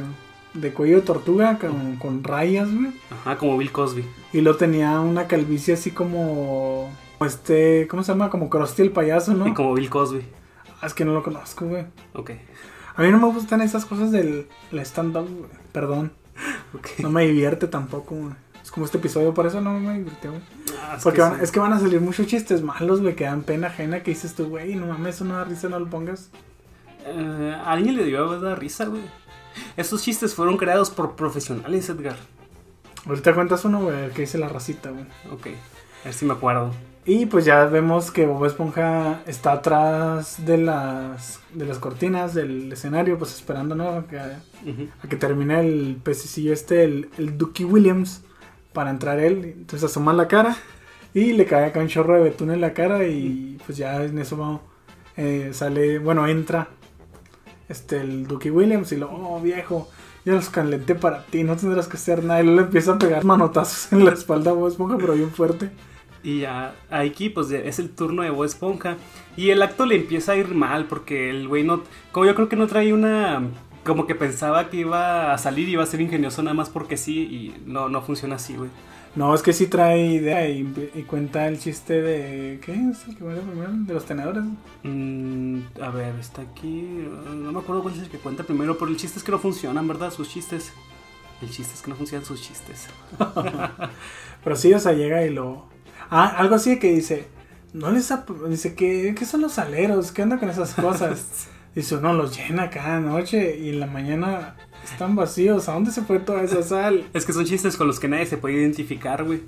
S1: de cuello de tortuga con, con rayas, güey.
S2: Ajá, como Bill Cosby.
S1: Y lo tenía una calvicie así como. Este, ¿cómo se llama? Como Krusty el payaso, ¿no?
S2: Y como Bill Cosby.
S1: Ah, es que no lo conozco, güey.
S2: Ok.
S1: A mí no me gustan esas cosas del el stand-up, güey. Perdón.
S2: Ok.
S1: No me divierte tampoco, güey. Es como este episodio, por eso no me divirtió, güey.
S2: Ah, es
S1: Porque
S2: que
S1: van-
S2: sí.
S1: es que van a salir muchos chistes malos, güey, que dan pena ajena que dices tú, güey, no mames, eso no da risa, no lo pongas.
S2: Eh, a alguien le dio a dar risa, güey. Estos chistes fueron creados por profesionales, Edgar.
S1: Ahorita cuentas uno, güey, que dice la racita, güey.
S2: Ok. A ver si me acuerdo.
S1: Y pues ya vemos que Bob Esponja está atrás de las de las cortinas del escenario, pues esperando, ¿no? A que, a
S2: Ujú.
S1: que termine el pececillo este, el, el Ducky Williams, para entrar él. Entonces asoma la cara y le cae acá un chorro de betún en la cara y pues ya en eso vamos, eh, sale, bueno, entra este el Ducky Williams y lo, oh viejo, ya los calenté para ti, no tendrás que hacer nada. Y le empieza a pegar manotazos en la espalda a Bob Esponja, pero bien fuerte.
S2: Y ya aquí pues es el turno de Bob Esponja. Y el acto le empieza a ir mal porque el güey no... Como yo creo que no trae una... Como que pensaba que iba a salir y iba a ser ingenioso nada más porque sí y no, no funciona así, güey.
S1: No, es que sí trae idea y, y cuenta el chiste de. ¿Qué es el que muere primero? De los tenedores.
S2: Mm, a ver, está aquí... No me acuerdo cuál es el que cuenta primero, pero el chiste es que no funcionan, ¿verdad? Sus chistes. El chiste es que no funcionan sus chistes.
S1: Pero sí, o sea, llega y lo. Ah, algo así de que dice. No les. Dice, ¿qué, ¿qué son los aleros? ¿Qué onda con esas cosas? Dice, uno los llena cada noche y en la mañana están vacíos. ¿A dónde se fue toda esa sal?
S2: Es que son chistes con los que nadie se puede identificar, güey.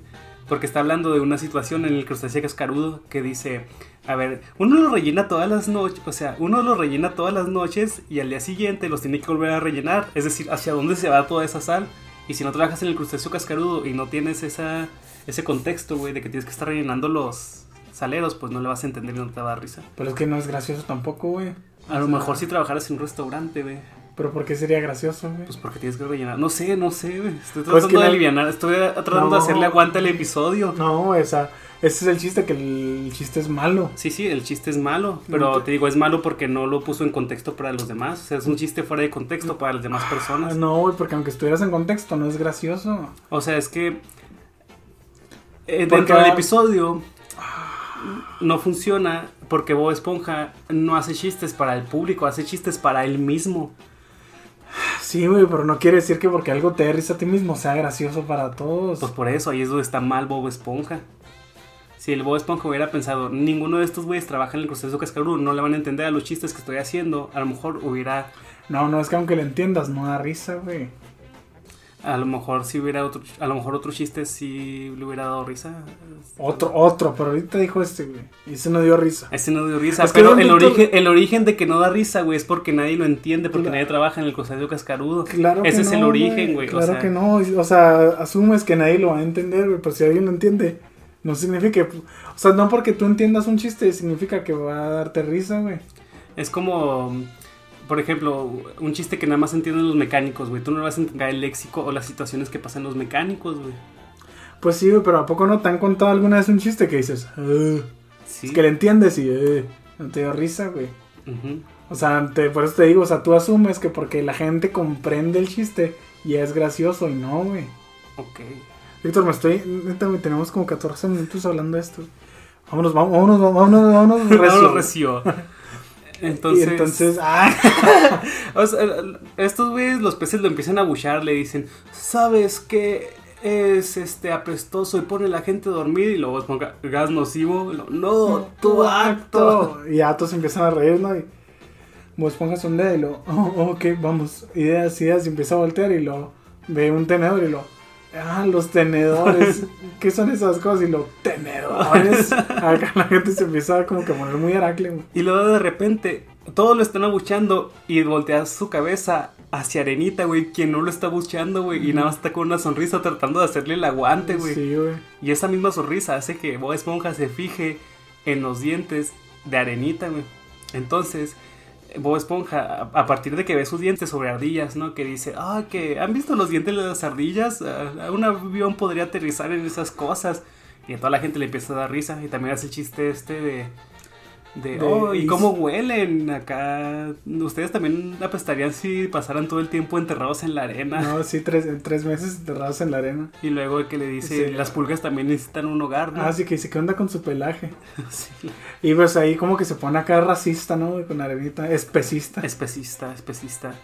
S2: Porque está hablando de una situación en el crustáceo cascarudo que dice, a ver, uno lo rellena todas las noches, o sea, uno lo rellena todas las noches y al día siguiente los tiene que volver a rellenar. Es decir, ¿hacia dónde se va toda esa sal? Y si no trabajas en el crustáceo cascarudo y no tienes esa, ese contexto, güey, de que tienes que estar rellenando los saleros, pues no le vas a entender y no te va a dar risa.
S1: Pero es que no es gracioso tampoco, güey.
S2: A lo mejor si trabajaras en un restaurante, güey.
S1: Pero ¿por qué sería gracioso, güey?
S2: Pues porque tienes que rellenar. No sé, no sé, güey. Estoy
S1: Pues
S2: tratando
S1: que
S2: de
S1: no-
S2: aliviar, estoy tratando
S1: No.
S2: de hacerle aguante al episodio.
S1: No, esa, ese es el chiste, que el chiste es malo.
S2: Sí, sí, el chiste es malo, pero
S1: No,
S2: te digo, es malo porque no lo puso en contexto para los demás. O sea, es un chiste fuera de contexto para las demás
S1: Ah,
S2: personas.
S1: no, güey, porque aunque estuvieras en contexto, no es gracioso.
S2: O sea, es que eh,
S1: Porque-
S2: dentro del episodio no funciona porque Bob Esponja no hace chistes para el público, hace chistes para él mismo.
S1: Sí, güey, pero no quiere decir que porque algo te risa a ti mismo sea gracioso para todos.
S2: Pues por eso, ahí es donde está mal Bob Esponja. Si el Bob Esponja hubiera pensado, ninguno de estos güeyes trabaja en el proceso cascarudo, no le van a entender a los chistes que estoy haciendo, a lo mejor hubiera
S1: No, no, es que aunque lo entiendas, no da risa, güey.
S2: A lo mejor si hubiera otro, a lo mejor otro chiste sí le hubiera dado risa.
S1: Otro, otro, pero ahorita dijo este, güey. Y ese no dio risa.
S2: Ese no dio risa,
S1: Es
S2: pero el origen, el origen de que no da risa, güey, es porque nadie lo entiende, porque
S1: Claro.
S2: nadie trabaja en el crustáceo cascarudo.
S1: Claro
S2: Ese
S1: que
S2: es el origen, güey.
S1: Claro
S2: o sea,
S1: que no. O sea, asumes que nadie lo va a entender, güey. Pero si alguien lo entiende, no significa que. O sea, no porque tú entiendas un chiste, significa que va a darte risa, güey.
S2: Es como, por ejemplo, un chiste que nada más entienden los mecánicos, güey. Tú no vas a entender el léxico o las situaciones que pasan los mecánicos, güey.
S1: Pues sí, güey, pero ¿a poco no te han contado alguna vez un chiste que dices, "Ah",
S2: Sí.
S1: es que le entiendes y "Eh", no te dio risa, güey? O sea, te- por eso te digo, o sea, tú asumes que porque la gente comprende el chiste ya es gracioso y no, güey.
S2: Ok.
S1: Víctor, me estoy. Neta, güey, tenemos como 14 minutos hablando de esto. Vámonos, vámonos, vámonos, vámonos, vámonos.
S2: No
S1: recio.
S2: Lo. Entonces,
S1: Y entonces, ah,
S2: O sea, estos güeyes, los peces lo empiezan a buchar, le dicen, ¿sabes qué es este apestoso y pone a la gente a dormir? Y luego ponga gas nocivo. luego, no, tu acto.
S1: Y ya todos empiezan a reír, ¿no? Y vos pongas un dedo y lo, oh, ok, vamos, ideas, ideas, y empieza a voltear y lo ve un tenedor y lo, ah, los tenedores, ¿qué son esas cosas? Y lo, tenedores. Acá la gente se empieza como que a poner muy güey.
S2: Y luego de repente todos lo están abuchando y voltea su cabeza hacia Arenita, güey, quien no lo está abucheando, güey, y nada más está con una sonrisa tratando de hacerle el aguante, güey.
S1: Sí, güey.
S2: Y esa misma sonrisa hace que Bob Esponja se fije en los dientes de Arenita, güey. Entonces, Bob Esponja, a partir de que ve sus dientes sobre ardillas, ¿no? Que dice, ah, que han visto los dientes de las ardillas, Ah, un avión podría aterrizar en esas cosas. Y a toda la gente le empieza a dar risa. Y también hace el chiste este de... De,
S1: De-
S2: oh, ¿y cómo huelen acá? Ustedes también apestarían si pasaran todo el tiempo enterrados en la arena.
S1: No, sí, tres, tres meses enterrados en la arena.
S2: Y luego que le dice,
S1: Sí.
S2: las pulgas también necesitan un hogar, ¿no?
S1: Ah, sí, que dice, ¿qué onda con su pelaje?
S2: Sí.
S1: Y pues ahí como que se pone acá racista, ¿no? Con arenita, especista.
S2: Especista, especista.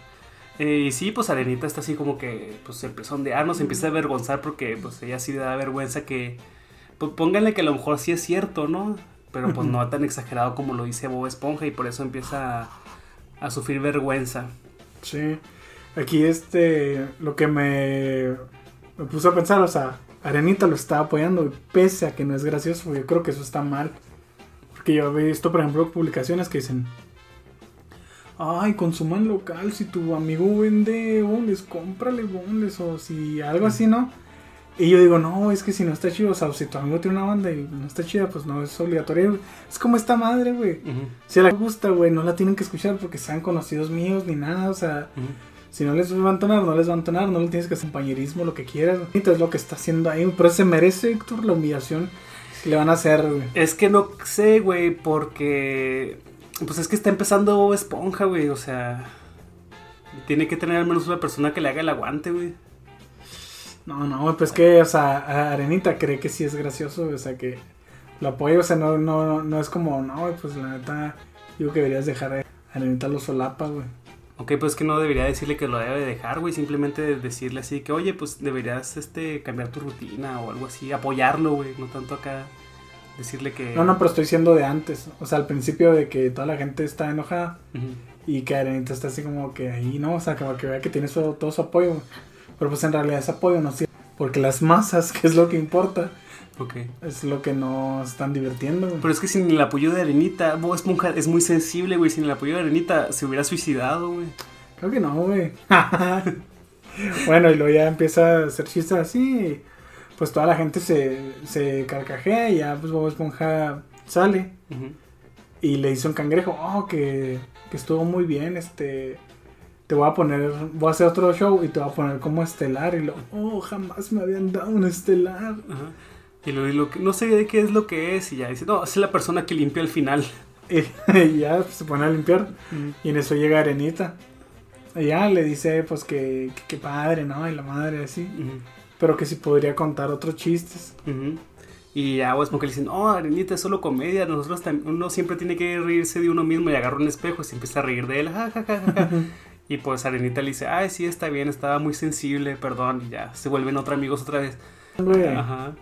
S2: Eh, y sí, pues Arenita está así como que pues se empezó a ondear, ¿no? se empieza a avergonzar porque pues ella sí le da vergüenza que pues pónganle que a lo mejor sí es cierto, ¿no? Pero pues no tan exagerado como lo dice Bob Esponja y por eso empieza a, a sufrir vergüenza.
S1: Sí. Aquí este, lo que me, me puso a pensar, o sea, Arenita lo está apoyando, pese a que no es gracioso, yo creo que eso está mal. Porque yo he visto, por ejemplo, publicaciones que dicen, ay, consuman local, si tu amigo vende bonles, cómprale bonles, o si algo así, ¿no? Y yo digo, no, es que si no está chido, o sea, si tu amigo tiene una banda y no está chida, pues no es obligatorio. Es como esta madre, güey. Si a la gusta, güey, no la tienen que escuchar porque sean conocidos míos ni nada, o sea, si no les va a entonar, no les va a entonar, no le tienes que hacer compañerismo, lo que quieras. Entonces lo que está haciendo ahí, pero se merece, Héctor, la humillación que le van a hacer, güey.
S2: Es que no sé, güey, porque pues es que está empezando Esponja, güey, o sea, tiene que tener al menos una persona que le haga el aguante, güey.
S1: No, no, pues que, o sea, Arenita cree que sí es gracioso, o sea, que lo apoya, o sea, no, no, no es como, no, pues la neta, digo que deberías dejar a Arenita lo solapa, güey.
S2: Ok, pues que no debería decirle que lo debe dejar, güey. Simplemente decirle así que, oye, pues deberías este, cambiar tu rutina o algo así. Apoyarlo, güey. No tanto acá decirle que...
S1: No, no, pero estoy diciendo de antes, o sea, al principio de que toda la gente está enojada. Y que Arenita está así como que ahí, ¿no? O sea, como que vea que tiene su- todo su apoyo. güey. Pero pues en realidad ese apoyo no sirve. Porque las masas, que es lo que importa,
S2: Ok.
S1: es lo que no están divirtiendo. güey.
S2: Pero es que sin el apoyo de Arenita, Bob Esponja es muy sensible, güey. Sin el apoyo de Arenita se hubiera suicidado, güey.
S1: Creo que no, güey. bueno, y luego ya empieza a hacer chistes así. Pues toda la gente se, se carcajea y ya pues Bob Esponja sale. Y le dice un cangrejo, oh, que, que estuvo muy bien, este... Te voy a poner, voy a hacer otro show y te voy a poner como estelar. Y lo, oh, jamás me habían dado un estelar.
S2: Ajá. Y lo, y lo que, no sé de qué es lo que es. Y ya dice, no, es la persona que limpia al final.
S1: Y ya pues, se pone a limpiar. Y en eso llega Arenita. Y ya le dice, pues que, que, que padre, ¿no? Y la madre así. Pero que si podría contar otros chistes.
S2: Y a Bob Esponja le dicen, no, Arenita, es solo comedia. Nosotros tam- uno siempre tiene que reírse de uno mismo y agarra un espejo y se empieza a reír de él. Ja, ja, ja, ja, ja. Y pues Arenita le dice, ay, sí, está bien, estaba muy sensible, perdón. Y ya se vuelven otros amigos otra vez. Ajá.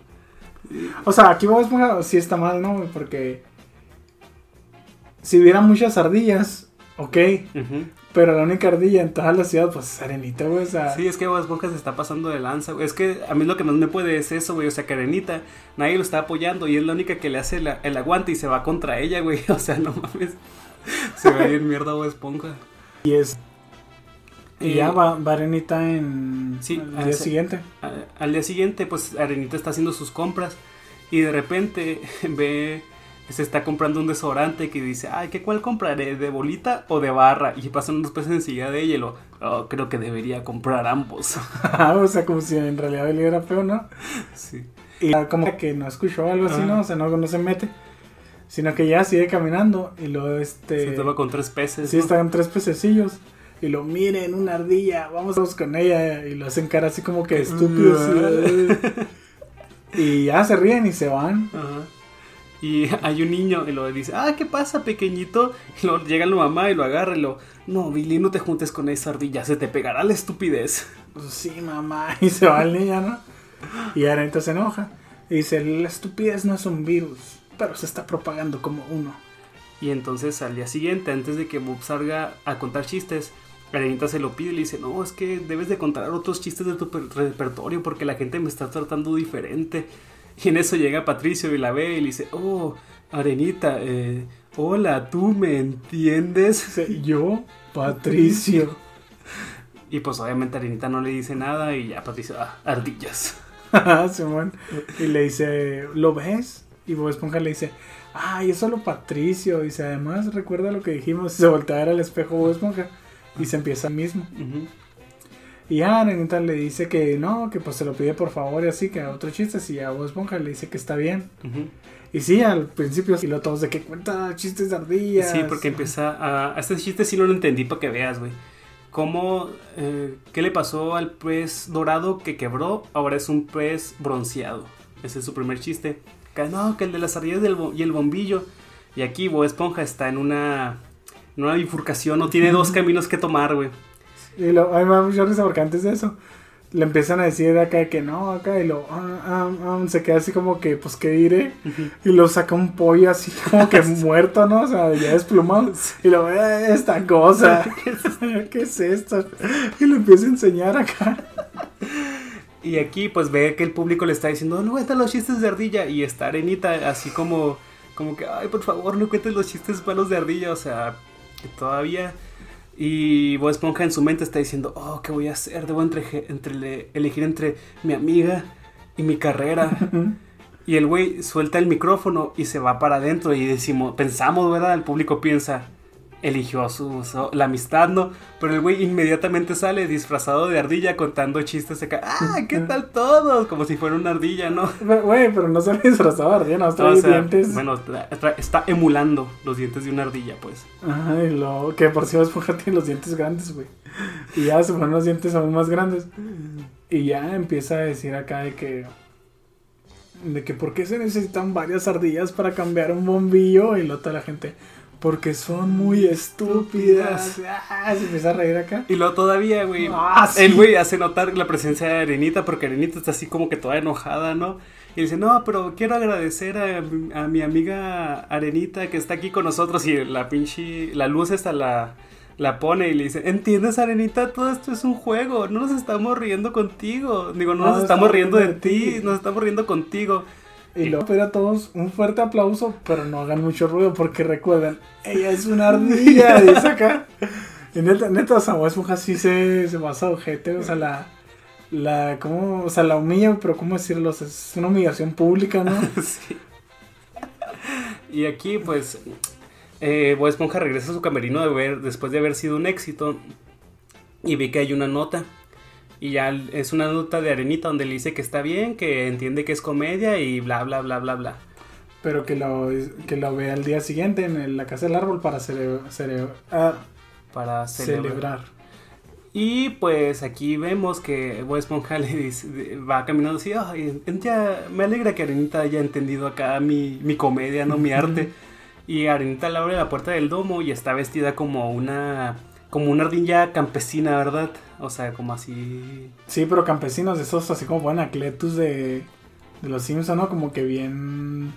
S1: O sea, aquí Esponja sí está mal, ¿no? Porque si hubiera muchas ardillas, ok. Pero la única ardilla en toda la ciudad, pues es Arenita, güey. O sea,
S2: Sí, es que Bob Esponja se está pasando de lanza, güey. Es que a mí lo que más me puede es eso, güey. O sea, que Arenita, nadie lo está apoyando y es la única que le hace la- el aguante y se va contra ella, güey. O sea, no mames. Se va a ir mierda Bob Esponja.
S1: y es. Y
S2: Eh,
S1: ya va, va Arenita en.
S2: Sí,
S1: al
S2: ah,
S1: día siguiente.
S2: A- Al día siguiente, pues Arenita está haciendo sus compras y de repente ve, se está comprando un desodorante que dice, ay, ¿qué cuál compraré? ¿De bolita o de barra? Y pasan unos peces enseguida de ella y lo, "Oh, creo que debería comprar ambos.
S1: o sea, como si en realidad él era feo, ¿no?
S2: sí.
S1: Y como que no escuchó algo así,
S2: Ah.
S1: ¿no? O sea, no, no se mete. Sino que ya sigue caminando y luego este.
S2: Se toma con tres peces.
S1: Sí,
S2: ¿no?
S1: están tres pececillos. Y lo miren, una ardilla, vamos con ella. Y lo hacen cara así como que estúpidos. y ya se ríen y se van.
S2: Ajá. Y hay un niño y lo dice, ah, ¿qué pasa, pequeñito? Y luego llega la mamá y lo agarra y lo, no, Billy, no te juntes con esa ardilla, se te pegará la estupidez.
S1: Pues sí, mamá. Y se va el niño, ¿no? Y Arenita se enoja. Y dice, la estupidez no es un virus, pero se está propagando como uno.
S2: Y entonces al día siguiente, antes de que Bob salga a contar chistes, Arenita se lo pide y le dice, no, es que debes de contar otros chistes de tu per- repertorio porque la gente me está tratando diferente. Y en eso llega Patricio y la ve y le dice, oh, Arenita, eh, Hola, ¿tú me entiendes?
S1: Yo, Patricio.
S2: Y pues obviamente Arenita no le dice nada y ya Patricio, ah, ardillas.
S1: Simón. Y le dice, ¿lo ves? Y Bob Esponja le dice, ay, es solo Patricio. Dice, además, recuerda lo que dijimos. Se voltea a ver al espejo Bob Esponja y se empieza el mismo. Y ya Arenita le dice que no, que pues se lo pide por favor y así, que a otro chiste. Y a Bob Esponja le dice que está bien. Y sí, al principio, y lo todos de que cuenta chistes de ardillas.
S2: Sí, porque empieza a... a Este chiste sí no lo entendí para que veas, güey. ¿Cómo... eh, ¿Qué le pasó al pez dorado que quebró? Ahora es un pez bronceado. Ese es su primer chiste. Que no, que el de las ardillas y el bombillo. Y aquí Bob Esponja está en una... En una bifurcación, no tiene dos caminos que tomar, güey.
S1: Y lo, ay, me da mucha risa porque antes de eso le empiezan a decir acá que no, acá, y lo ah, ah, ah, se queda así como que, pues, ¿qué diré? Y lo saca un pollo así como que muerto, ¿no? O sea, ya desplumado. Y lo ve "Eh, esta cosa. ¿Qué es esto? Y lo empieza a enseñar acá.
S2: Y aquí pues ve que el público le está diciendo, no cuentes los chistes de ardilla. Y está Arenita así como, como que, ay, por favor, no cuentes los chistes malos de ardilla. O sea, que todavía... Y Bob Esponja en su mente está diciendo, oh, ¿qué voy a hacer? Debo entre, entre, elegir entre mi amiga y mi carrera. y el güey suelta el micrófono y se va para adentro y decimos, pensamos, ¿verdad? El público piensa, eligió su, su- la amistad, ¿no? Pero el güey inmediatamente sale disfrazado de ardilla contando chistes acá. ¡Ah, qué tal todos! Como si fuera una ardilla, ¿no?
S1: Güey, pero no sale disfrazado de ardilla, no,
S2: O
S1: trae
S2: sea,
S1: dientes.
S2: bueno, tra- tra- está emulando los dientes de una ardilla, pues.
S1: Ajá, y lo que por si Esponja tiene los dientes grandes, güey. Y ya se ponen los dientes aún más grandes. Y ya empieza a decir acá de que. De que por qué se necesitan varias ardillas para cambiar un bombillo. Y luego toda la gente. Porque son muy estúpidas. Ah, se empieza a reír acá.
S2: Y luego todavía, güey.
S1: Ah, sí.
S2: El güey hace notar la presencia de Arenita porque Arenita está así como que toda enojada, ¿no? Y dice, no, pero quiero agradecer a, mi- a mi amiga Arenita que está aquí con nosotros. Y la pinche, la luz esta la, la pone y le dice, ¿entiendes, Arenita? Todo esto es un juego. No nos estamos riendo contigo. Digo, no
S1: No,
S2: nos estamos riendo de ti. nos estamos riendo contigo.
S1: Y luego pedir a todos un fuerte aplauso. Pero no hagan mucho ruido. Porque recuerden, ella es una ardilla. Dice acá. Y neta, neta, o sea, Esponja sí se, se pasa ojete. O sea, la. La, ¿cómo? O sea, la humilla, pero ¿cómo decirlo? O sea, es una humillación pública, ¿no?
S2: Sí. Y aquí, pues, eh, Bob Esponja regresa a su camerino de ver, después de haber sido un éxito y ve que hay una nota. Y ya es una nota de Arenita donde le dice que está bien, que entiende que es comedia y bla, bla, bla, bla, bla.
S1: Pero que lo, que lo vea al día siguiente en la casa del árbol para ah,
S2: Para celebrar.
S1: celebrar.
S2: Y pues aquí vemos que Bob Esponja le dice, va caminando así, "Ay, ya me alegra que Arenita haya entendido acá mi, mi comedia, no mi arte. Y Arenita le abre la puerta del domo y está vestida como una como una ardilla campesina, ¿verdad? O sea, como así
S1: Sí, pero campesinos, esos así como buen Acletus de, de los Simpsons, ¿no? Como que bien.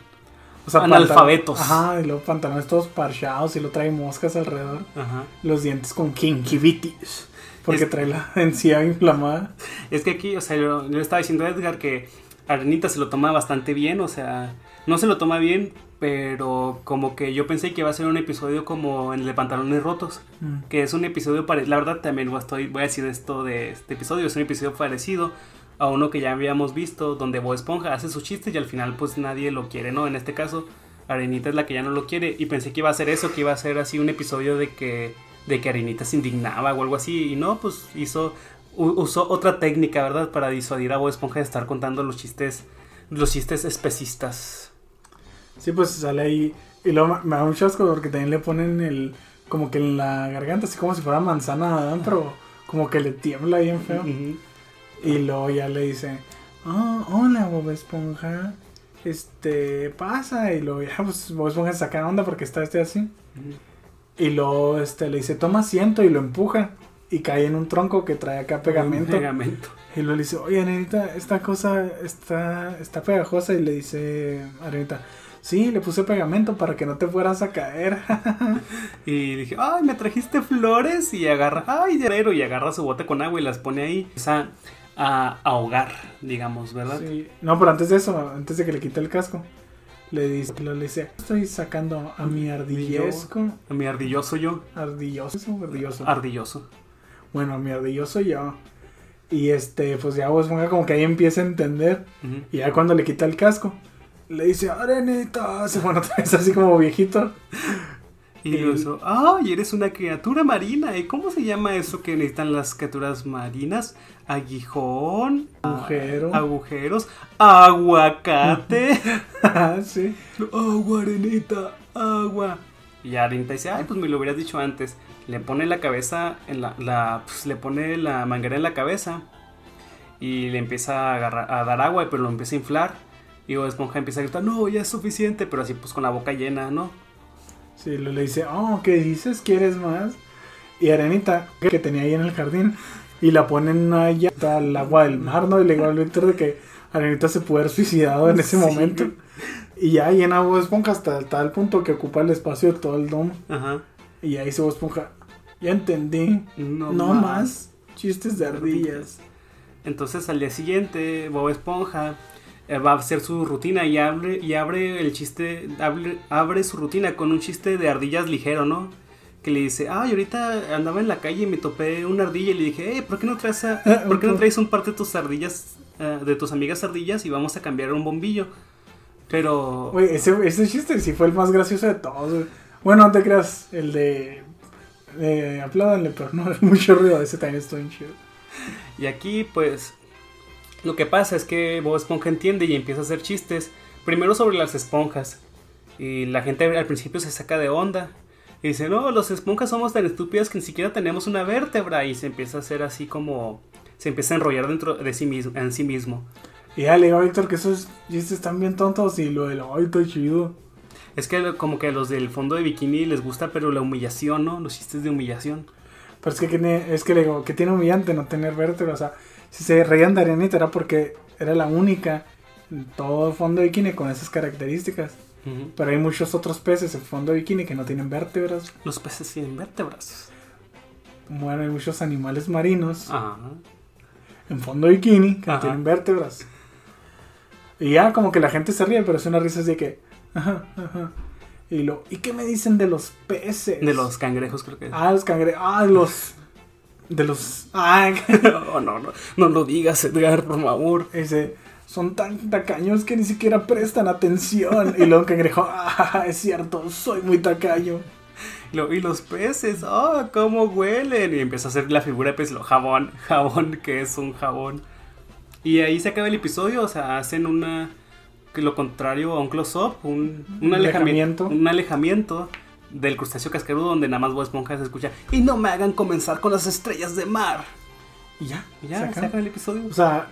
S1: O pantal-
S2: Analfabetos.
S1: Ajá, y luego pantalones todos parchados y lo trae moscas alrededor.
S2: Ajá.
S1: Los dientes con gingivitis. Porque
S2: Es-
S1: trae la encía inflamada.
S2: Es que aquí, o sea, yo, yo le estaba diciendo a Edgar que Arenita se lo toma bastante bien, o sea, no se lo toma bien, pero como que yo pensé que iba a ser un episodio como en el de pantalones rotos.
S1: Mm.
S2: que es un episodio parecido. La verdad, también voy a, estoy, voy a decir esto de este episodio. Es un episodio parecido a uno que ya habíamos visto, donde Bob Esponja hace sus chistes y al final, pues nadie lo quiere, ¿no? En este caso, Arenita es la que ya no lo quiere. Y pensé que iba a ser eso, que iba a ser así un episodio de que, de que Arenita se indignaba o algo así. Y no, pues hizo. Usó otra técnica, ¿verdad? Para disuadir a Bob Esponja de estar contando los chistes. Los chistes especistas.
S1: Sí, pues sale ahí. Y luego me- da mucho asco porque también le ponen el. Como que en la garganta, así como si fuera manzana Adán, pero como que le tiembla bien feo. Y luego ya le dice, oh, hola Bob Esponja, este, pasa. Y luego ya, pues Bob Esponja se saca onda porque está este así. Y luego este, le dice, toma asiento y lo empuja. Y cae en un tronco que trae acá pegamento.
S2: Pegamento.
S1: Y luego le dice, oye Arenita, esta cosa está, está pegajosa. Y le dice Arenita, sí, le puse pegamento para que no te fueras a caer.
S2: Y dije, ay, me trajiste flores y agarra, ay, llavero, y agarra su bote con agua y las pone ahí. Empieza a ahogar, digamos, ¿verdad?
S1: Sí. No, pero antes de eso, antes de que le quite el casco, le dice, le dice, estoy sacando a mi ardillesco.
S2: A mi ardilloso yo.
S1: Ardilloso, ardilloso.
S2: Ardilloso.
S1: bueno, a mi ardilloso yo. Y este, pues ya Bob Esponja como que ahí empieza a entender. Y ya cuando le quita el casco, le dice, arenita, se otra vez así como viejito.
S2: Y eso, ¡ay, eres una criatura marina! ¿Y cómo se llama eso que necesitan las criaturas marinas? Aguijón,
S1: Agujero.
S2: agujeros, aguacate,
S1: Ah, sí.
S2: agua, arenita, agua. Y Arenita dice, ay, pues me lo hubieras dicho antes. Le pone la cabeza en la, la pues, le pone la manguera en la cabeza y le empieza a, agarrar, a dar agua, pero lo empieza a inflar. Y Bob Esponja empieza a gritar, no, ya es suficiente, pero así pues con la boca llena, ¿no?
S1: Sí, le dice, oh, ¿qué dices? ¿Quieres más? Y Arenita, que tenía ahí en el jardín, y la pone en una llanta al agua del mar, ¿no? Y le digo al Víctor de que Arenita se puede haber suicidado en ese
S2: Sí.
S1: momento. Y ya llena Bob Esponja hasta tal punto que ocupa el espacio de todo el domo.
S2: Ajá.
S1: Y ahí dice Bob Esponja, ya entendí,
S2: No,
S1: no, más. chistes de ardillas.
S2: Entonces al día siguiente, Bob Esponja va a hacer su rutina y abre, y abre el chiste, abre, abre su rutina con un chiste de ardillas ligero, ¿no? Que le dice, ay, ahorita andaba en la calle y me topé una ardilla y le dije, eh, ¿por qué no traes, a- ¿por qué no traes un par de tus ardillas, eh, de tus amigas ardillas y vamos a cambiar un bombillo? Pero...
S1: Güey, ese, ese chiste sí fue el más gracioso de todos. Bueno, no te creas, el de... Eh, apládanle, pero no es mucho ruido, ese también estuvo chido.
S2: Y aquí, pues, lo que pasa es que Bob Esponja entiende y empieza a hacer chistes. Primero sobre las esponjas. Y la gente al principio se saca de onda. Y dice, no, los esponjas somos tan estúpidas que ni siquiera tenemos una vértebra. Y se empieza a hacer así como... Se empieza a enrollar dentro de sí mismo, en sí mismo.
S1: Y ya le digo a Víctor que esos chistes están bien tontos y lo del ay, está chido.
S2: Es que como que a los del fondo de bikini les gusta, pero la humillación, ¿no? Los chistes de humillación.
S1: Pero es que, es que le digo, que tiene humillante no tener vértebra. O sea, si se reían de Arenita era porque era la única en todo fondo de bikini con esas características. Pero hay muchos otros peces en fondo de bikini que no tienen vértebras.
S2: Los peces tienen vértebras.
S1: Bueno, hay muchos animales marinos
S2: Ajá.
S1: en fondo de bikini que no tienen vértebras. Y ya como que la gente se ríe, pero es una risa así de que... Ajá, ajá. Y lo, ¿y qué me dicen de los peces?
S2: De los cangrejos creo que es.
S1: Ah, los cangrejos. Ah, los... De los... Ah,
S2: No, no, no, no lo digas, Edgar, por favor.
S1: Ese, son tan tacaños que ni siquiera prestan atención. Y luego cangrejo, ah, es cierto, soy muy tacaño.
S2: Lo- y los peces, ¡ah, cómo huelen! Y empieza a hacer la figura de pez, lo jabón, jabón, que es un jabón. Y ahí se acaba el episodio, o sea, hacen una. lo contrario a un close-up, un, un
S1: Un
S2: alejamiento.
S1: alejamiento.
S2: Un alejamiento del crustáceo cascarudo, donde nada más Bob Esponja se escucha. Y no me hagan comenzar con las estrellas de mar.
S1: Y ya,
S2: Y ya,
S1: se acaba.
S2: el episodio.
S1: O sea,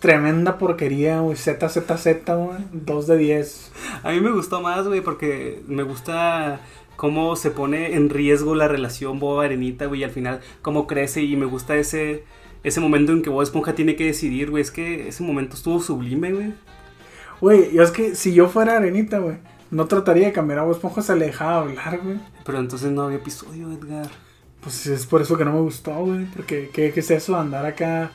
S1: tremenda porquería, güey. ZZZ, güey. 2 de 10.
S2: A mí me gustó más, güey, porque me gusta cómo se pone en riesgo la relación Bob Arenita, güey, y al final cómo crece y me gusta ese ese momento en que Bob Esponja tiene que decidir, güey, es que ese momento estuvo sublime, güey.
S1: Güey, yo es que si yo fuera arenita, güey, no trataría de cambiar a Bob Esponja, se le dejaba hablar, güey.
S2: Pero entonces no había episodio, Edgar.
S1: Pues es por eso que no me gustó, güey. Porque, ¿qué, qué es eso? Andar acá.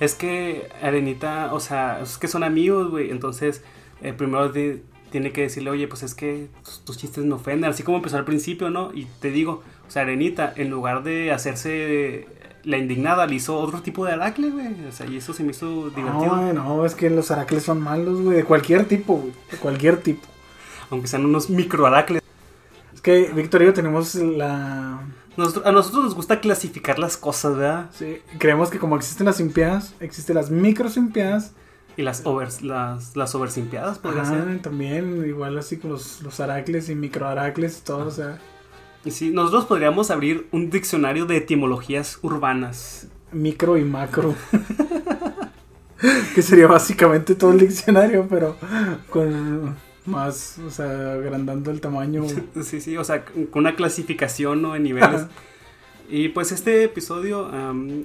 S2: Es que Arenita, o sea, es que son amigos, güey, entonces eh, primero de- tiene que decirle, oye, pues es que tus, tus chistes me ofenden, así como empezó al principio, ¿no? Y te digo, o sea, Arenita, en lugar de hacerse la indignada, le hizo otro tipo de aracle, güey. O sea, y eso se me hizo divertido.
S1: No, no, es que los aracles son malos, güey. De cualquier tipo, güey. De cualquier tipo.
S2: Aunque sean unos micro aracles.
S1: Es que Víctor y yo tenemos la.
S2: Nosotros- a nosotros nos gusta clasificar las cosas, ¿verdad?
S1: Sí, creemos que como existen las simpiadas, existen las micro simpiadas.
S2: Y las overs, las, las oversimpiadas, podría
S1: Ajá,
S2: ser.
S1: también, igual así con los, los aracles y micro aracles y todo, o sea,
S2: Y sí, nosotros podríamos abrir un diccionario de etimologías urbanas.
S1: micro y macro. que sería básicamente todo el diccionario, pero con más, o sea, agrandando el tamaño.
S2: Sí, sí, o sea, con una clasificación, ¿no? En niveles. Y pues este episodio,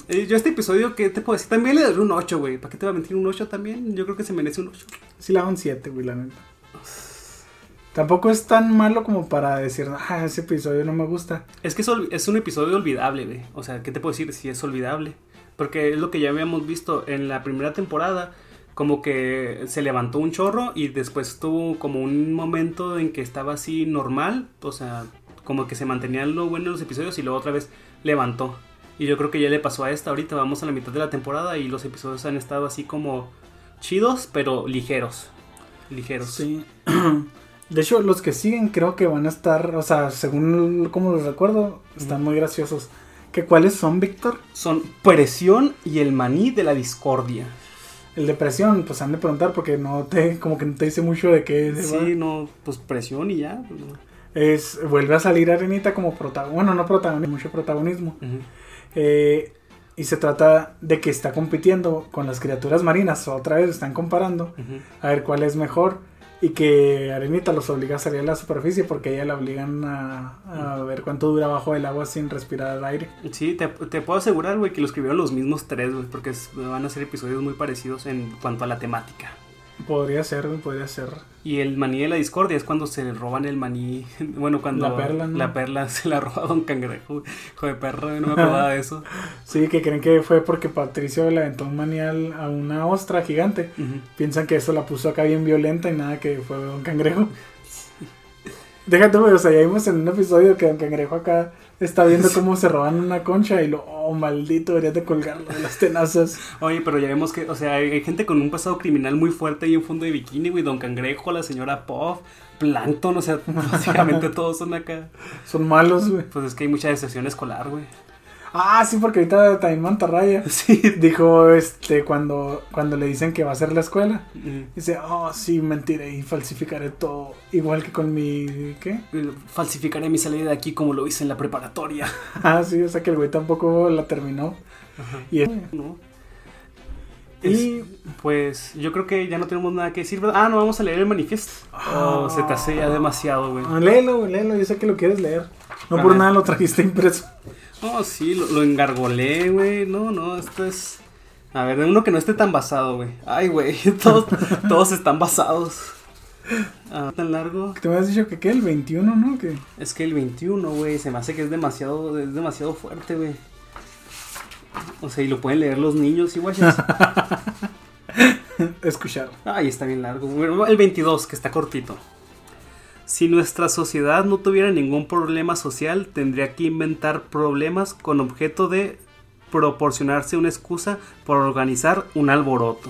S2: eh, yo este episodio, ¿qué te puedo decir? También le daré un 8, güey. ¿Para qué te va a mentir un 8 también? Yo creo que se merece un 8.
S1: Sí, le hago un 7, güey, la neta. Tampoco es tan malo como para decir, ah, ese episodio no me gusta.
S2: Es que es, es un episodio olvidable, güey. O sea, ¿qué te puedo decir si es olvidable? Porque es lo que ya habíamos visto en la primera temporada. Como que se levantó un chorro y después tuvo como un momento en que estaba así normal, o sea, como que se mantenía lo bueno en los episodios y luego otra vez levantó. Y yo creo que ya le pasó a esta ahorita, vamos a la mitad de la temporada y los episodios han estado así como chidos, pero ligeros. Ligeros.
S1: Sí. De hecho, los que siguen creo que van a estar, o sea, según como los recuerdo, están muy graciosos. ¿Qué cuáles son, Víctor?
S2: Son Presión y el maní de la discordia.
S1: El de presión, pues han de preguntar porque no te, como que no te dice mucho de qué es.
S2: Sí, no, pues presión y ya. pues, no.
S1: Es, vuelve a salir Arenita como protagonista, bueno, no protagonismo, mucho protagonismo. Eh, y se trata de que está compitiendo con las criaturas marinas, otra vez están comparando a ver cuál es mejor. Y que Arenita los obliga a salir a la superficie porque a ella la obligan a, ver cuánto dura bajo el agua sin respirar aire.
S2: Sí, te, te puedo asegurar, güey, que lo escribieron los mismos tres, güey, porque van a ser episodios muy parecidos en cuanto a la temática.
S1: Podría ser, podría ser.
S2: Y el maní de la discordia es cuando se le roban el maní. Bueno, cuando
S1: La perla, ¿no?
S2: la perla se la roba Don Cangrejo. Hijo de güey, no me acordaba de eso.
S1: Sí, que creen que fue porque Patricio le aventó un manial a una ostra gigante. Piensan que eso la puso acá bien violenta y nada, que fue Don Cangrejo. Déjate, o sea, ya vimos en un episodio que Don Cangrejo acá está viendo cómo se roban una concha y lo, oh, maldito, deberías de colgarlo de las tenazas.
S2: Oye, pero ya vemos que, o sea, hay, hay gente con un pasado criminal muy fuerte ahí en fondo de bikini, güey. Don Cangrejo, la señora Puff, Plankton, o sea, básicamente todos son acá.
S1: Son malos, güey.
S2: Pues es que hay mucha decepción escolar, güey.
S1: Ah, sí, porque ahorita también Mantarraya
S2: Sí.
S1: dijo, este, cuando, cuando le dicen que va a ser la escuela.
S2: Mm.
S1: Dice, oh, sí, mentiré y falsificaré todo. Igual que con mi, ¿qué?
S2: Falsificaré mi salida de aquí como lo hice en la preparatoria.
S1: Ah, sí, o sea que el güey tampoco la terminó. Y
S2: ¿No?
S1: Y-
S2: Y pues yo creo que ya no tenemos nada que decir, ¿verdad? Ah, no, vamos a leer el manifiesto. Oh, se te hace ya demasiado, güey.
S1: Ah, léelo, léelo, yo sé que lo quieres leer. No por
S2: Ajá.
S1: nada lo trajiste impreso.
S2: Oh, sí, lo, lo engargolé, güey. No, no, esto es... A ver, de uno que no esté tan basado, güey. Ay, güey, todos, todos están basados. Ah, tan largo.
S1: Te has dicho que qué, el 21, ¿no? Que
S2: Es que el 21, güey, se me hace que es demasiado, es demasiado fuerte, güey. O sea, y lo pueden leer los niños igual.
S1: escuchar.
S2: Ay, está bien largo. El 22, que está cortito. Si nuestra sociedad no tuviera ningún problema social, tendría que inventar problemas con objeto de proporcionarse una excusa por organizar un alboroto.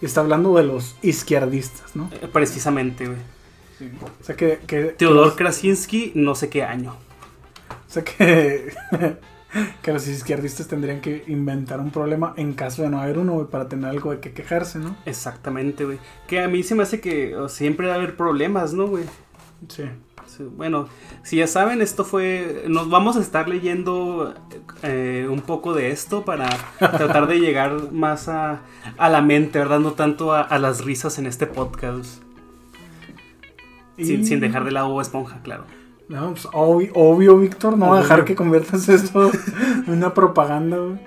S1: Está hablando de los izquierdistas, ¿no?
S2: Eh, precisamente, güey.
S1: O sea que... que
S2: Teodor
S1: que
S2: Krasinski, no sé qué año.
S1: o sea que... que los izquierdistas tendrían que inventar un problema en caso de no haber uno, güey, para tener algo de que quejarse, ¿no?
S2: Exactamente, güey. Que a mí se me hace que siempre va a haber problemas, ¿no, güey?
S1: Sí.
S2: Sí, Bueno, si ya saben, esto fue. Nos vamos a estar leyendo eh, un poco de esto para tratar de llegar más a, a la mente, ¿verdad? No tanto a, a las risas en este podcast. Sin,
S1: Y-
S2: sin dejar de lado Esponja, claro.
S1: No, pues obvio, obvio, Víctor, no a dejar
S2: Obvio.
S1: que conviertas esto en una propaganda, güey.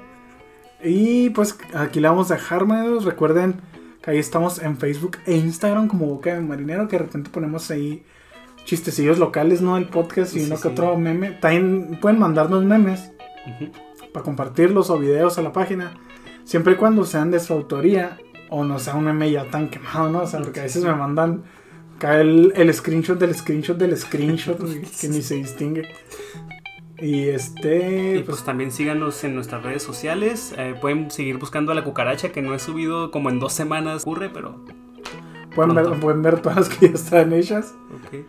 S1: Y pues aquí le vamos a dejar, manos. Recuerden que ahí estamos en Facebook e Instagram como Boca de Marinero, que de repente ponemos ahí chistecillos locales, ¿no? El podcast y
S2: Sí,
S1: uno
S2: sí.
S1: que otro meme. También pueden mandarnos memes para compartirlos o videos a la página. Siempre y cuando sean de su autoría o no sea un meme ya tan quemado, ¿no? O sea, porque a veces me mandan cae el, el screenshot del screenshot del screenshot que ni se distingue. Y este,
S2: Y pues también síganos en nuestras redes sociales. eh, pueden seguir buscando a la cucaracha que no he subido como en dos semanas. Ocurre, pero.
S1: pueden ver, pueden ver todas las que ya están hechas.
S2: Ok.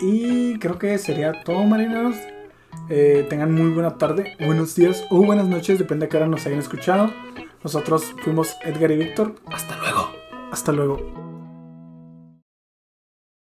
S1: Y creo que sería todo, marineros. Eh, tengan muy buena tarde, buenos días o buenas noches, depende de qué hora nos hayan escuchado. Nosotros fuimos Edgar y Víctor.
S2: Hasta luego.
S1: Hasta luego.